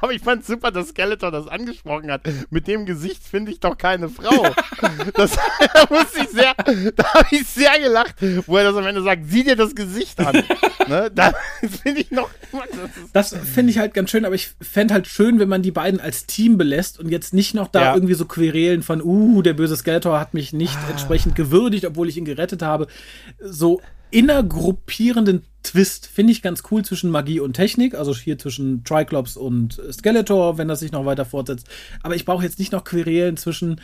aber, ich fand super, dass Skeletor das angesprochen hat. Mit dem Gesicht finde ich doch keine Frau. das da musste ich sehr, da habe ich sehr gelacht, wo er das am Ende sagt, sieh dir das Gesicht an ne, das finde ich noch. Das, das finde ich halt ganz schön, aber ich fände halt schön, wenn man die beiden als Team belässt und jetzt nicht noch da ja. irgendwie so Querelen von, uh, der böse Skeletor hat mich nicht ah. entsprechend gewürdigt, obwohl ich ihn gerettet habe. So innergruppierenden Twist finde ich ganz cool zwischen Magie und Technik, also hier zwischen Triclops und Skeletor, wenn das sich noch weiter fortsetzt. Aber ich brauche jetzt nicht noch Querelen zwischen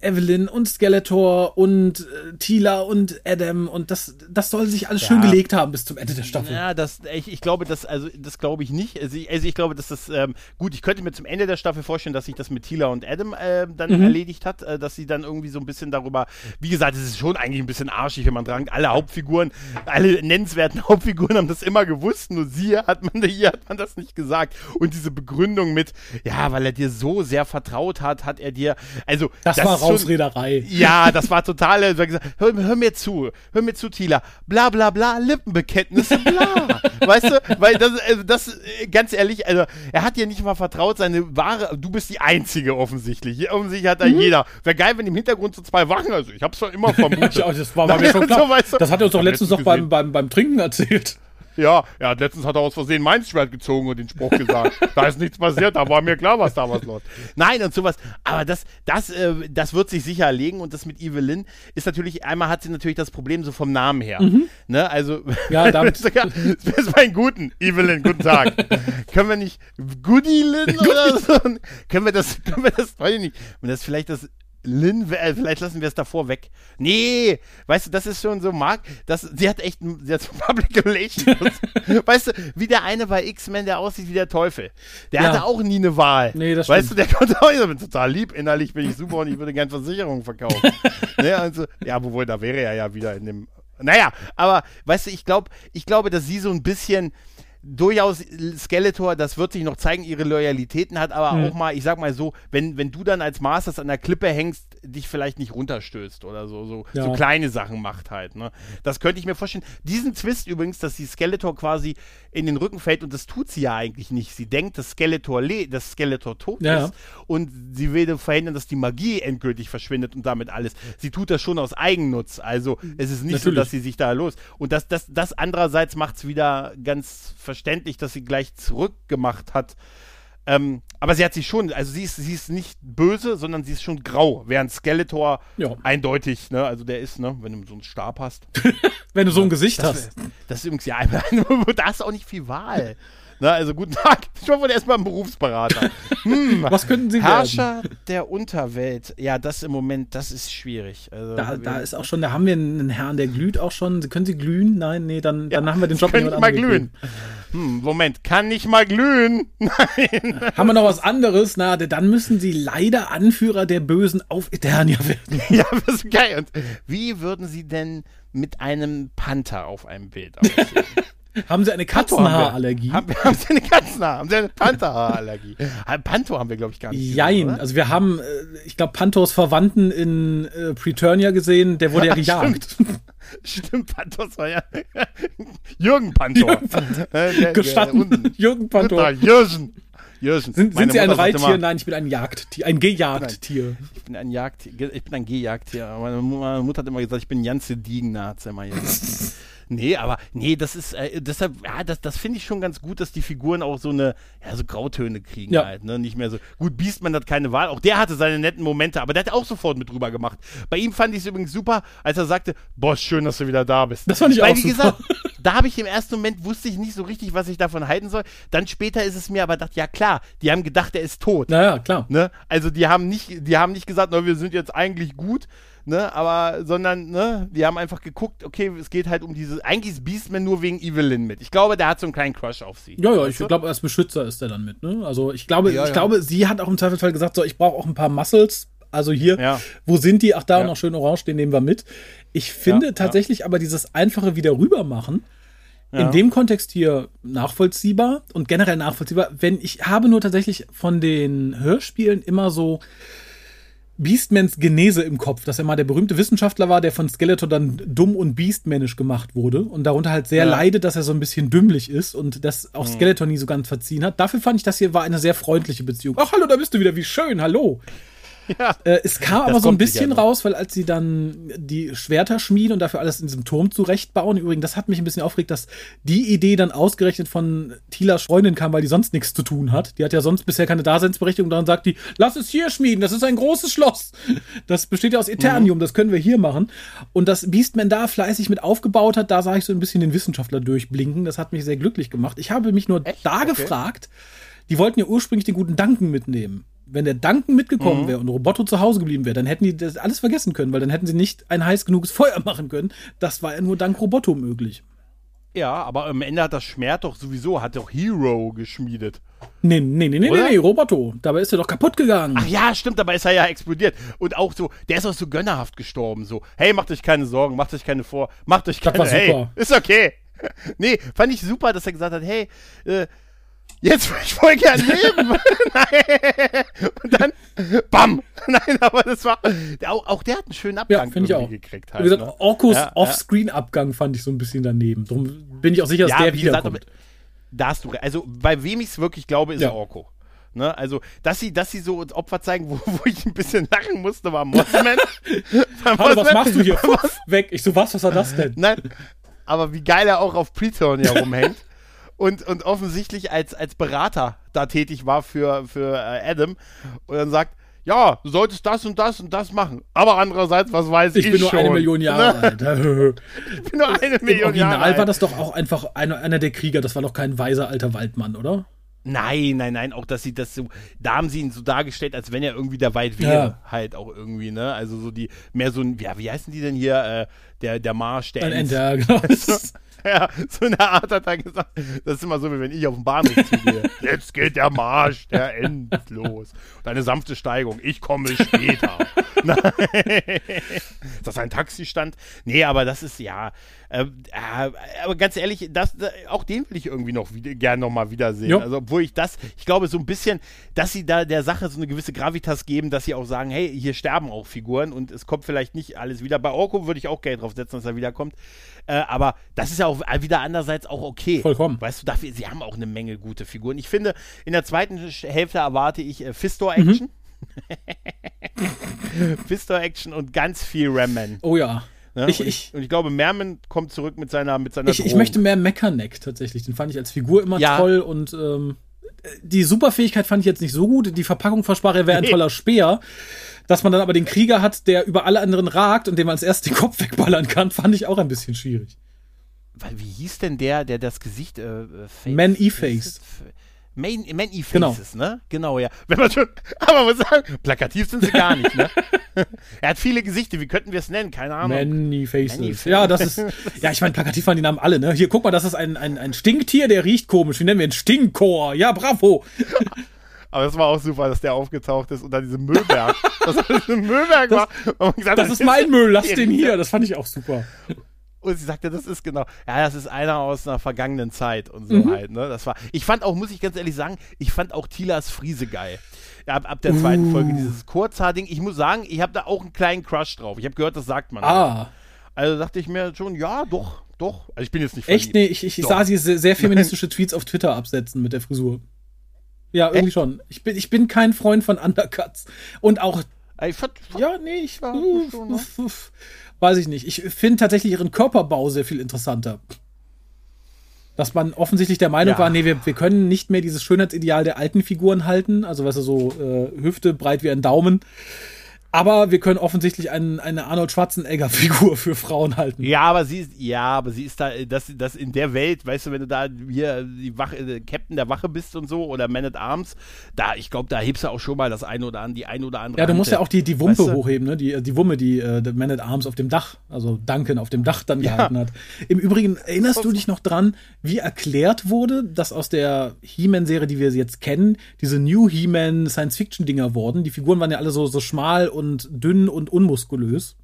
Evelyn und Skeletor und äh, Tila und Adam und das, das soll sich alles ja. schön gelegt haben bis zum Ende der Staffel. Ja, das, ich, ich glaube, das, also, das glaube ich nicht. Also ich, also ich glaube, dass das, ähm, gut, ich könnte mir zum Ende der Staffel vorstellen, dass sich das mit Tila und Adam äh, dann mhm. erledigt hat, äh, dass sie dann irgendwie so ein bisschen darüber, wie gesagt, es ist schon eigentlich ein bisschen arschig, wenn man dran, alle Hauptfiguren, alle nennenswerten Hauptfiguren haben das immer gewusst, nur sie hat man, hier hat man das nicht gesagt. Und diese Begründung mit, ja, weil er dir so sehr vertraut hat, hat er dir, also, das, das war Rausrederei. Schon, ja, das war totale. Hör, hör, mir zu, hör mir zu, Tila. Bla bla bla, Lippenbekenntnisse, bla. weißt du, weil das, also das, äh, ganz ehrlich, also er hat dir nicht mal vertraut, seine wahre, du bist die Einzige offensichtlich. Offensichtlich hat da mhm. jeder. Wäre geil, wenn im Hintergrund so zwei Wachen, also ich hab's doch immer vermutet. das war, war mir schon klar. So, weißt du, das hat er uns doch letztens noch beim, beim, beim Trinken erzählt. Ja, ja, letztens hat er aus Versehen mein Schwert gezogen und den Spruch gesagt. da ist nichts passiert, da war mir klar, was da was los. Nein, und sowas. Aber das, das, äh, das wird sich sicher erlegen und das mit Evelyn ist natürlich, einmal hat sie natürlich das Problem so vom Namen her. Mhm. Ne, also, ja, damit. das ist mein Guten, Evelyn, guten Tag. können wir nicht Goodilyn oder so? können wir das, können wir das, weiß ich nicht, wenn das vielleicht das Lin, äh, vielleicht lassen wir es davor weg. Nee, weißt du, das ist schon so, Mark, das, sie hat echt, sie hat so Public Relations. weißt du, wie der eine bei X-Men, der aussieht wie der Teufel. Der ja. hatte auch nie eine Wahl. Nee, das Weißt stimmt. du, der konnte auch, ich bin total lieb, innerlich bin ich super und ich würde gerne Versicherungen verkaufen. ne, also, ja, obwohl, da wäre er ja wieder in dem, naja, aber, weißt du, ich glaube, ich glaube, dass sie so ein bisschen, durchaus Skeletor, das wird sich noch zeigen, ihre Loyalitäten hat, aber mhm. auch mal, ich sag mal so, wenn, wenn du dann als Masters an der Klippe hängst, dich vielleicht nicht runterstößt oder so, so, ja. so kleine Sachen macht halt, ne? Das könnte ich mir vorstellen. Diesen Twist übrigens, dass die Skeletor quasi in den Rücken fällt und das tut sie ja eigentlich nicht. Sie denkt, dass Skeletor, le dass Skeletor tot ja. ist und sie will verhindern, dass die Magie endgültig verschwindet und damit alles. Sie tut das schon aus Eigennutz. Also es ist nicht Natürlich. so, dass sie sich da los. Und das, das, das andererseits macht es wieder ganz verständlich, dass sie gleich zurückgemacht hat. Ähm, aber sie hat sich schon, also sie ist, sie ist nicht böse, sondern sie ist schon grau, während Skeletor ja. eindeutig, ne, also der ist, ne, wenn du so einen Stab hast. wenn du so ein Gesicht das, hast. Das ist übrigens ja, da hast du auch nicht viel Wahl. Na, also guten Tag. Ich hoffe, erstmal ein Berufsberater. Hm, Was könnten Sie Herrscher werden? der Unterwelt. Ja, das im Moment, das ist schwierig. Also, da, da ist auch schon, da haben wir einen Herrn, der glüht auch schon. Können Sie glühen? Nein, nee, dann, ja, dann haben wir den Job nicht mal glühen. Hm, Moment, kann nicht mal glühen. Nein. Haben wir noch was anderes? Na, dann müssen Sie leider Anführer der Bösen auf Eternia werden. Ja, das ist geil. Und wie würden Sie denn mit einem Panther auf einem Bild aussehen? Haben Sie eine Katzenhaarallergie? Haben, haben, Sie eine Katzenhaar? Haben Sie eine Pantherhaarallergie? Panto haben wir, glaube ich, gar nicht. Jein. Gesehen, also wir haben, äh, ich glaube, Pantos Verwandten in äh, Preturnia gesehen, der wurde ja, gejagt. Stimmt, stimmt Pantos war ja Jürgen Pantor. Jürgen, Pantor. Äh, Gestatten. Jürgen Pantor. Jürgen. Jürgen. Sind, sind Sie ein Reittier? Nein, ich bin ein Jagdtier, ein Gejagdtier. Ich bin ein, Jagdtier, ich bin ein Gejagdtier. Meine, Mutter hat immer gesagt, ich bin Janze sie immer gesagt. Nee, aber nee, das ist äh, deshalb, ja, das, das finde ich schon ganz gut, dass die Figuren auch so eine, ja, so Grautöne kriegen ja. halt, ne? Nicht mehr so. Gut, Beastman hat keine Wahl, auch der hatte seine netten Momente, aber der hat auch sofort mit drüber gemacht. Bei ihm fand ich es übrigens super, als er sagte, Boss, schön, dass du wieder da bist. Das fand ich Weil, auch wie super. gesagt, da habe ich im ersten Moment wusste ich nicht so richtig, was ich davon halten soll. Dann später ist es mir aber gedacht, ja klar, die haben gedacht, er ist tot. Naja, klar. Ne? Also die haben nicht, die haben nicht gesagt, no, wir sind jetzt eigentlich gut, ne, aber, sondern, ne, die haben einfach geguckt, okay, es geht halt um diese, eigentlich ist Beastman nur wegen Evelyn mit. Ich glaube, der hat so einen kleinen Crush auf sie. Ja, ja, ich glaube, als Beschützer ist er dann mit, ne? Also ich glaube, ja, ich ja. glaube, sie hat auch im Zweifelsfall gesagt, so, ich brauche auch ein paar Muscles. Also hier, ja. wo sind die? Ach, da noch schön orange, den nehmen wir mit. Ich finde tatsächlich aber dieses einfache wieder rüber machen, in dem Kontext hier nachvollziehbar und generell nachvollziehbar, wenn ich habe nur tatsächlich von den Hörspielen immer so Beastmans Genese im Kopf, dass er mal der berühmte Wissenschaftler war, der von Skeletor dann dumm und beastmännisch gemacht wurde und darunter halt sehr ja. leidet, dass er so ein bisschen dümmlich ist und das auch mhm. Skeletor nie so ganz verziehen hat. Dafür fand ich, das hier war eine sehr freundliche Beziehung. Ach, hallo, da bist du wieder, wie schön, hallo. Ja, äh, es kam aber so ein bisschen raus, weil als sie dann die Schwerter schmieden und dafür alles in diesem Turm zurechtbauen, übrigens, das hat mich ein bisschen aufgeregt, dass die Idee dann ausgerechnet von Tilas Freundin kam, weil die sonst nichts zu tun hat. Die hat ja sonst bisher keine Daseinsberechtigung. Dann sagt die, lass es hier schmieden, das ist ein großes Schloss. Das besteht ja aus Eternium, mhm. das können wir hier machen. Und dass Beastman da fleißig mit aufgebaut hat, da sah ich so ein bisschen den Wissenschaftler durchblinken. Das hat mich sehr glücklich gemacht. Ich habe mich nur Echt? da okay. gefragt, die wollten ja ursprünglich den guten Duncan mitnehmen wenn der Duncan mitgekommen mhm. wäre und Roboto zu Hause geblieben wäre, dann hätten die das alles vergessen können, weil dann hätten sie nicht ein heiß genuges Feuer machen können. Das war ja nur dank Roboto möglich. Ja, aber am Ende hat das Schmerz doch sowieso, hat doch Hero geschmiedet. Nee, nee, nee, nee, nee, Roboto. Dabei ist er doch kaputt gegangen. Ach ja, stimmt, dabei ist er ja explodiert. Und auch so, der ist auch so gönnerhaft gestorben. So, hey, macht euch keine Sorgen, macht euch keine vor, macht euch keine, das war super. hey, ist okay. nee, fand ich super, dass er gesagt hat, hey, äh, jetzt würde ich voll gern leben. und dann, bam. Nein, aber das war, auch, auch der hat einen schönen Abgang ja, ich auch. gekriegt. Halt, wie gesagt, ne? Orkos ja, Off-Screen-Abgang fand ich so ein bisschen daneben. Darum bin ich auch sicher, dass ja, der wiederkommt. Gesagt, da hast du, also bei wem ich es wirklich glaube, ist ja. Orko. Ne, also, dass sie, dass sie so Opfer zeigen, wo, wo ich ein bisschen lachen musste, war Mossman. Hallo, was machst du hier? Weg. Ich so, was, was war das denn? Nein, aber wie geil er auch auf Preturn herumhängt. und, und offensichtlich als, als Berater da tätig war für, für äh, Adam. Und dann sagt, ja, du solltest das und das und das machen. Aber andererseits, was weiß ich, ich bin nur schon. eine Million Jahre alt. ich bin nur eine Million Im Jahre alt. war das doch auch einfach einer, einer der Krieger. Das war doch kein weiser alter Waldmann, oder? Nein, nein, nein, auch dass sie das so, da haben sie ihn so dargestellt, als wenn er irgendwie der weit wäre, ja. halt auch irgendwie, ne? Also so die, mehr so ein, ja, wie heißen die denn hier, äh, der, der Marsch, der Ein Ender, genau. ja, so eine Art hat er gesagt. Das ist immer so, wie wenn ich auf den Bahnhof zugehe. Jetzt geht der Marsch, der endet los. Und eine sanfte Steigung. Ich komme später. ist das ein Taxistand? Nee, aber das ist ja. Äh, äh, aber ganz ehrlich, das, äh, auch den will ich irgendwie noch wieder, gern nochmal wiedersehen. Jo. Also, obwohl ich das, ich glaube, so ein bisschen, dass sie da der Sache so eine gewisse Gravitas geben, dass sie auch sagen, hey, hier sterben auch Figuren und es kommt vielleicht nicht alles wieder. Bei Orko würde ich auch Geld drauf setzen, dass er wiederkommt. Äh, aber das ist ja auch wieder andererseits auch okay. Vollkommen. Weißt du, dafür, sie haben auch eine Menge gute Figuren. Ich finde, in der zweiten Hälfte erwarte ich äh, Fistor-Action. Mhm. Fistor-Action und ganz viel Ramman. Oh ja. Ne? Ich, und, ich, und ich glaube, Merman kommt zurück mit seiner mit seiner ich, ich möchte mehr Mechaneck tatsächlich. Den fand ich als Figur immer ja. toll und ähm, die Superfähigkeit fand ich jetzt nicht so gut. Die Verpackung versprach, er wäre ein toller Speer. Dass man dann aber den Krieger hat, der über alle anderen ragt und dem man als erst den Kopf wegballern kann, fand ich auch ein bisschen schwierig. Wie hieß denn der, der das Gesicht äh, Man E-Face. Man, Man E-Faces, genau. ne? Genau, ja. Wenn man schon, aber man sagen, plakativ sind sie gar nicht, ne? er hat viele Gesichter, wie könnten wir es nennen? Keine Ahnung. Many Faces. Many Faces. Ja, das ist, ja, ich meine, plakativ waren die Namen alle, ne? Hier, guck mal, das ist ein, ein, ein Stinktier, der riecht komisch. Wie nennen wir ihn? Stinkchor. Ja, bravo. Aber das war auch super, dass der aufgetaucht ist und dann diese Müllberg. das ein Müllberg war. Gesagt, das, das ist mein Müll, lass den hier. Das fand ich auch super. Und sie sagte, das ist genau, ja, das ist einer aus einer vergangenen Zeit und so mhm. halt, ne? Das war, ich fand auch, muss ich ganz ehrlich sagen, ich fand auch Tilas Friese geil. Ab, ab der zweiten uh. Folge, dieses Kurzhaar-Ding. Ich muss sagen, ich habe da auch einen kleinen Crush drauf. Ich habe gehört, das sagt man. Ah. Auch. Also dachte ich mir schon, ja, doch, doch. Also ich bin jetzt nicht verliebt. Echt? Nee, ich, ich, ich sah sie sehr, feministische Tweets auf Twitter absetzen mit der Frisur. Ja, irgendwie Echt? schon. Ich bin, ich bin kein Freund von Undercuts. Und auch. Ich fand, ja, nee, ich war. Uff, schon, uff, uff. Weiß ich nicht. Ich finde tatsächlich ihren Körperbau sehr viel interessanter. Dass man offensichtlich der Meinung ja. war, nee, wir, wir können nicht mehr dieses Schönheitsideal der alten Figuren halten. Also, weißt du, so äh, Hüfte breit wie ein Daumen. Aber wir können offensichtlich einen, eine Arnold Schwarzenegger-Figur für Frauen halten. Ja, aber sie ist, ja, aber sie ist da, das, das in der Welt, weißt du, wenn du da hier die Wache, äh, Captain der Wache bist und so oder Man at Arms, da, ich glaube, da hebst du auch schon mal das eine oder andere, die eine oder andere. Ja, du musst ja auch die, die Wumpe weißt du? hochheben, ne? Die, die Wumme, die äh, Man at Arms auf dem Dach, also Duncan auf dem Dach dann ja. gehalten hat. Im Übrigen, erinnerst du dich noch dran, wie erklärt wurde, dass aus der He-Man-Serie, die wir jetzt kennen, diese New He-Man Science-Fiction-Dinger wurden? Die Figuren waren ja alle so, so schmal und und dünn und unmuskulös.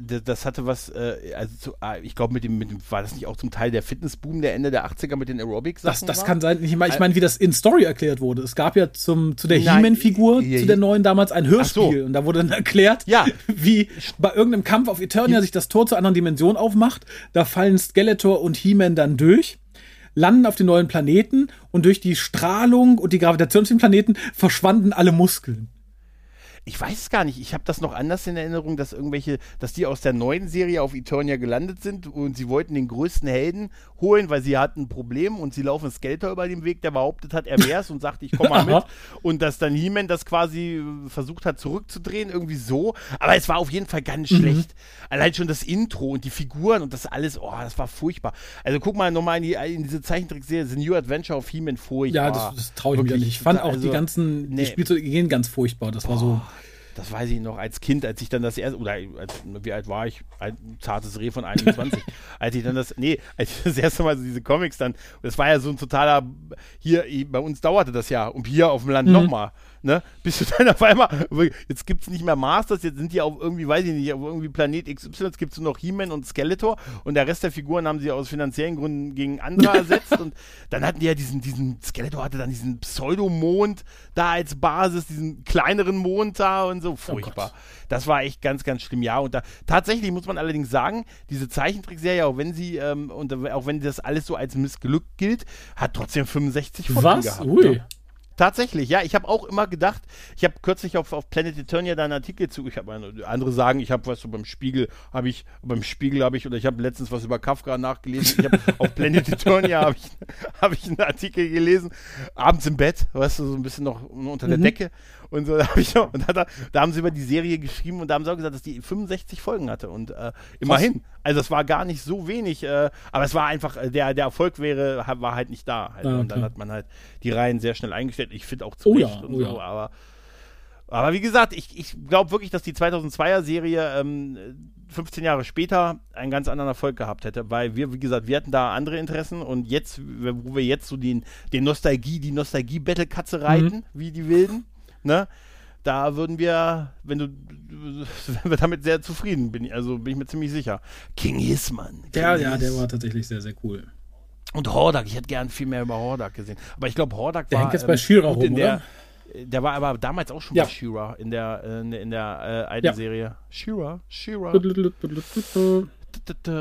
Das hatte was, äh, also zu, ah, ich glaube, mit dem, mit dem, war das nicht auch zum Teil der Fitnessboom der Ende der 80er mit den Aerobics? Das, das kann sein. Ich meine, ich mein, wie das in Story erklärt wurde. Es gab ja zum, zu der He-Man-Figur, zu der neuen damals, ein Hörspiel. So. Und da wurde dann erklärt, ja. wie bei irgendeinem Kampf auf Eternia sich das Tor zur anderen Dimension aufmacht. Da fallen Skeletor und He-Man dann durch landen auf den neuen Planeten und durch die Strahlung und die Gravitation auf dem Planeten verschwanden alle Muskeln ich weiß es gar nicht. Ich habe das noch anders in Erinnerung, dass irgendwelche, dass die aus der neuen Serie auf Eternia gelandet sind und sie wollten den größten Helden holen, weil sie hatten ein Problem und sie laufen Skeletor über den Weg, der behauptet hat, er wär's und sagt, ich komme mal mit. Und dass dann He-Man das quasi versucht hat zurückzudrehen, irgendwie so. Aber es war auf jeden Fall ganz mhm. schlecht. Allein schon das Intro und die Figuren und das alles, oh, das war furchtbar. Also guck mal nochmal in, die, in diese Zeichentrickserie, The New Adventure of He-Man, furchtbar. Ja, das, das traue ich mir nicht. Ich fand auch also, die ganzen, nee. die Spielzeuge gehen ganz furchtbar. Das war so. Das weiß ich noch, als Kind, als ich dann das erste, oder als, wie alt war ich? Ein zartes Reh von 21. als ich dann das, nee, als ich das erste Mal so diese Comics dann, das war ja so ein totaler, hier, bei uns dauerte das ja, und hier auf dem Land mhm. nochmal ne? Bist du dann auf einmal, jetzt gibt es nicht mehr Masters, jetzt sind die auf irgendwie, weiß ich nicht, auf irgendwie Planet XY, jetzt gibt es nur noch He-Man und Skeletor und der Rest der Figuren haben sie aus finanziellen Gründen gegen andere ersetzt und dann hatten die ja diesen, diesen, Skeletor hatte dann diesen Pseudomond da als Basis, diesen kleineren Mond da und so, oh furchtbar. Oh das war echt ganz, ganz schlimm, ja. Und da tatsächlich muss man allerdings sagen, diese Zeichentrickserie, auch wenn sie, ähm, und auch wenn das alles so als missglückt gilt, hat trotzdem 65 Folgen Was? gehabt. Ui. Ja. Tatsächlich, ja. Ich habe auch immer gedacht, ich habe kürzlich auf, auf Planet Eternia da einen Artikel zu, ich habe andere sagen, ich habe was so beim Spiegel, habe ich, beim Spiegel habe ich, oder ich habe letztens was über Kafka nachgelesen. Ich habe auf Planet Eternia habe ich, hab ich einen Artikel gelesen, abends im Bett, weißt du, so ein bisschen noch unter der mhm. Decke. Und so, da, hab ich noch, und da, da, haben sie über die Serie geschrieben und da haben sie auch gesagt, dass die 65 Folgen hatte. Und äh, immerhin. Also es war gar nicht so wenig, äh, aber es war einfach, äh, der, der Erfolg wäre, war halt nicht da. Halt. Ah, und dann hat man halt die Reihen sehr schnell eingestellt. Ich finde auch zu oh ja, und oh so, ja. aber. Aber wie gesagt, ich, ich glaube wirklich, dass die 2002er Serie ähm, 15 Jahre später einen ganz anderen Erfolg gehabt hätte, weil wir, wie gesagt, wir hatten da andere Interessen und jetzt, wo wir jetzt so den, den Nostalgie, die Nostalgie-Battle-Katze reiten, mhm. wie die Wilden, ne? Da würden wir, wenn du, wenn wir damit sehr zufrieden, bin ich, also bin ich mir ziemlich sicher. King Hisman. Ja, ja, der war tatsächlich sehr, sehr cool. Und Hordak, ich hätte gern viel mehr über Hordak gesehen. Aber ich glaube, Hordak der war. Der hängt jetzt ähm, bei Shira rum, der, der war aber damals auch schon ja. bei Shira in der, in, in der äh, alten ja. Serie. Shira, Shira.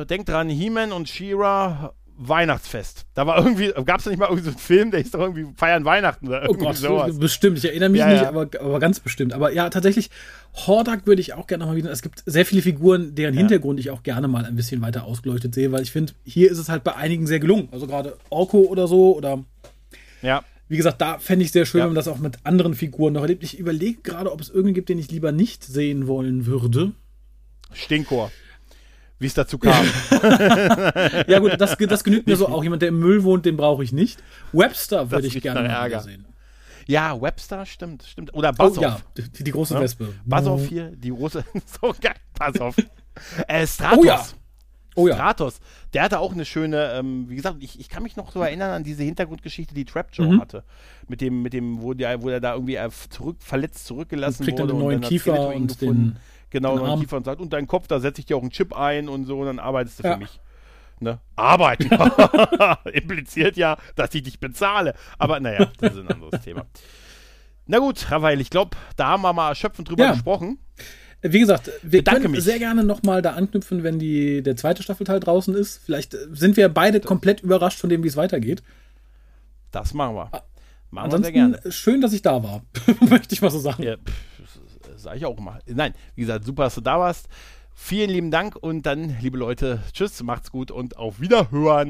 Denk dran, He-Man und Shira Weihnachtsfest. Da war irgendwie, gab es nicht mal irgendwie so einen Film, der ist doch irgendwie Feiern Weihnachten oder oh irgendwie oh Gott, sowas. Bestimmt, ich erinnere mich ja, nicht, ja. Aber, aber ganz bestimmt. Aber ja, tatsächlich, Hordak würde ich auch gerne nochmal wieder. Es gibt sehr viele Figuren, deren ja. Hintergrund ich auch gerne mal ein bisschen weiter ausgeleuchtet sehe, weil ich finde, hier ist es halt bei einigen sehr gelungen. Also gerade Orko oder so oder. Ja. Wie gesagt, da fände ich sehr schön, wenn man das auch mit anderen Figuren noch erlebt. Ich überlege gerade, ob es irgendwen gibt, den ich lieber nicht sehen wollen würde. Stinkor wie es dazu kam. ja gut, das, das genügt mir so auch. Jemand, der im Müll wohnt, den brauche ich nicht. Webster würde ich gerne mal sehen. Ja, Webster stimmt, stimmt. Oder Basov. Oh, ja, die, die große ja? Wespe. Basov hier, die große, so geil, Basov. äh, Stratos. Oh ja. Oh ja. Stratos, der hatte auch eine schöne, ähm, wie gesagt, ich, ich kann mich noch so erinnern an diese Hintergrundgeschichte, die Trap Joe mhm. hatte. Mit dem, mit dem, wo der, wo der da irgendwie äh, zurück, verletzt zurückgelassen und kriegt wurde. Dann einen neuen Kiefer und gefunden. den Genau, den Kiefer und sagt, und dein Kopf, da setze ich dir auch einen Chip ein und so, und dann arbeitest du ja. für mich. Ne? Arbeiten. Impliziert ja, dass ich dich bezahle. Aber naja, das ist ein anderes Thema. Na gut, Raphael, ich glaube, da haben wir mal erschöpfend drüber ja. gesprochen. Wie gesagt, wir Bedanke können mich. sehr gerne nochmal da anknüpfen, wenn die, der zweite Staffelteil draußen ist. Vielleicht sind wir beide komplett überrascht von dem, wie es weitergeht. Das machen wir. Machen Ansonsten wir sehr gerne. schön, dass ich da war. Möchte ich mal so sagen. Ja, sage ich auch immer. Nein, wie gesagt, super, dass du da warst. Vielen lieben Dank und dann, liebe Leute, tschüss, macht's gut und auf Wiederhören.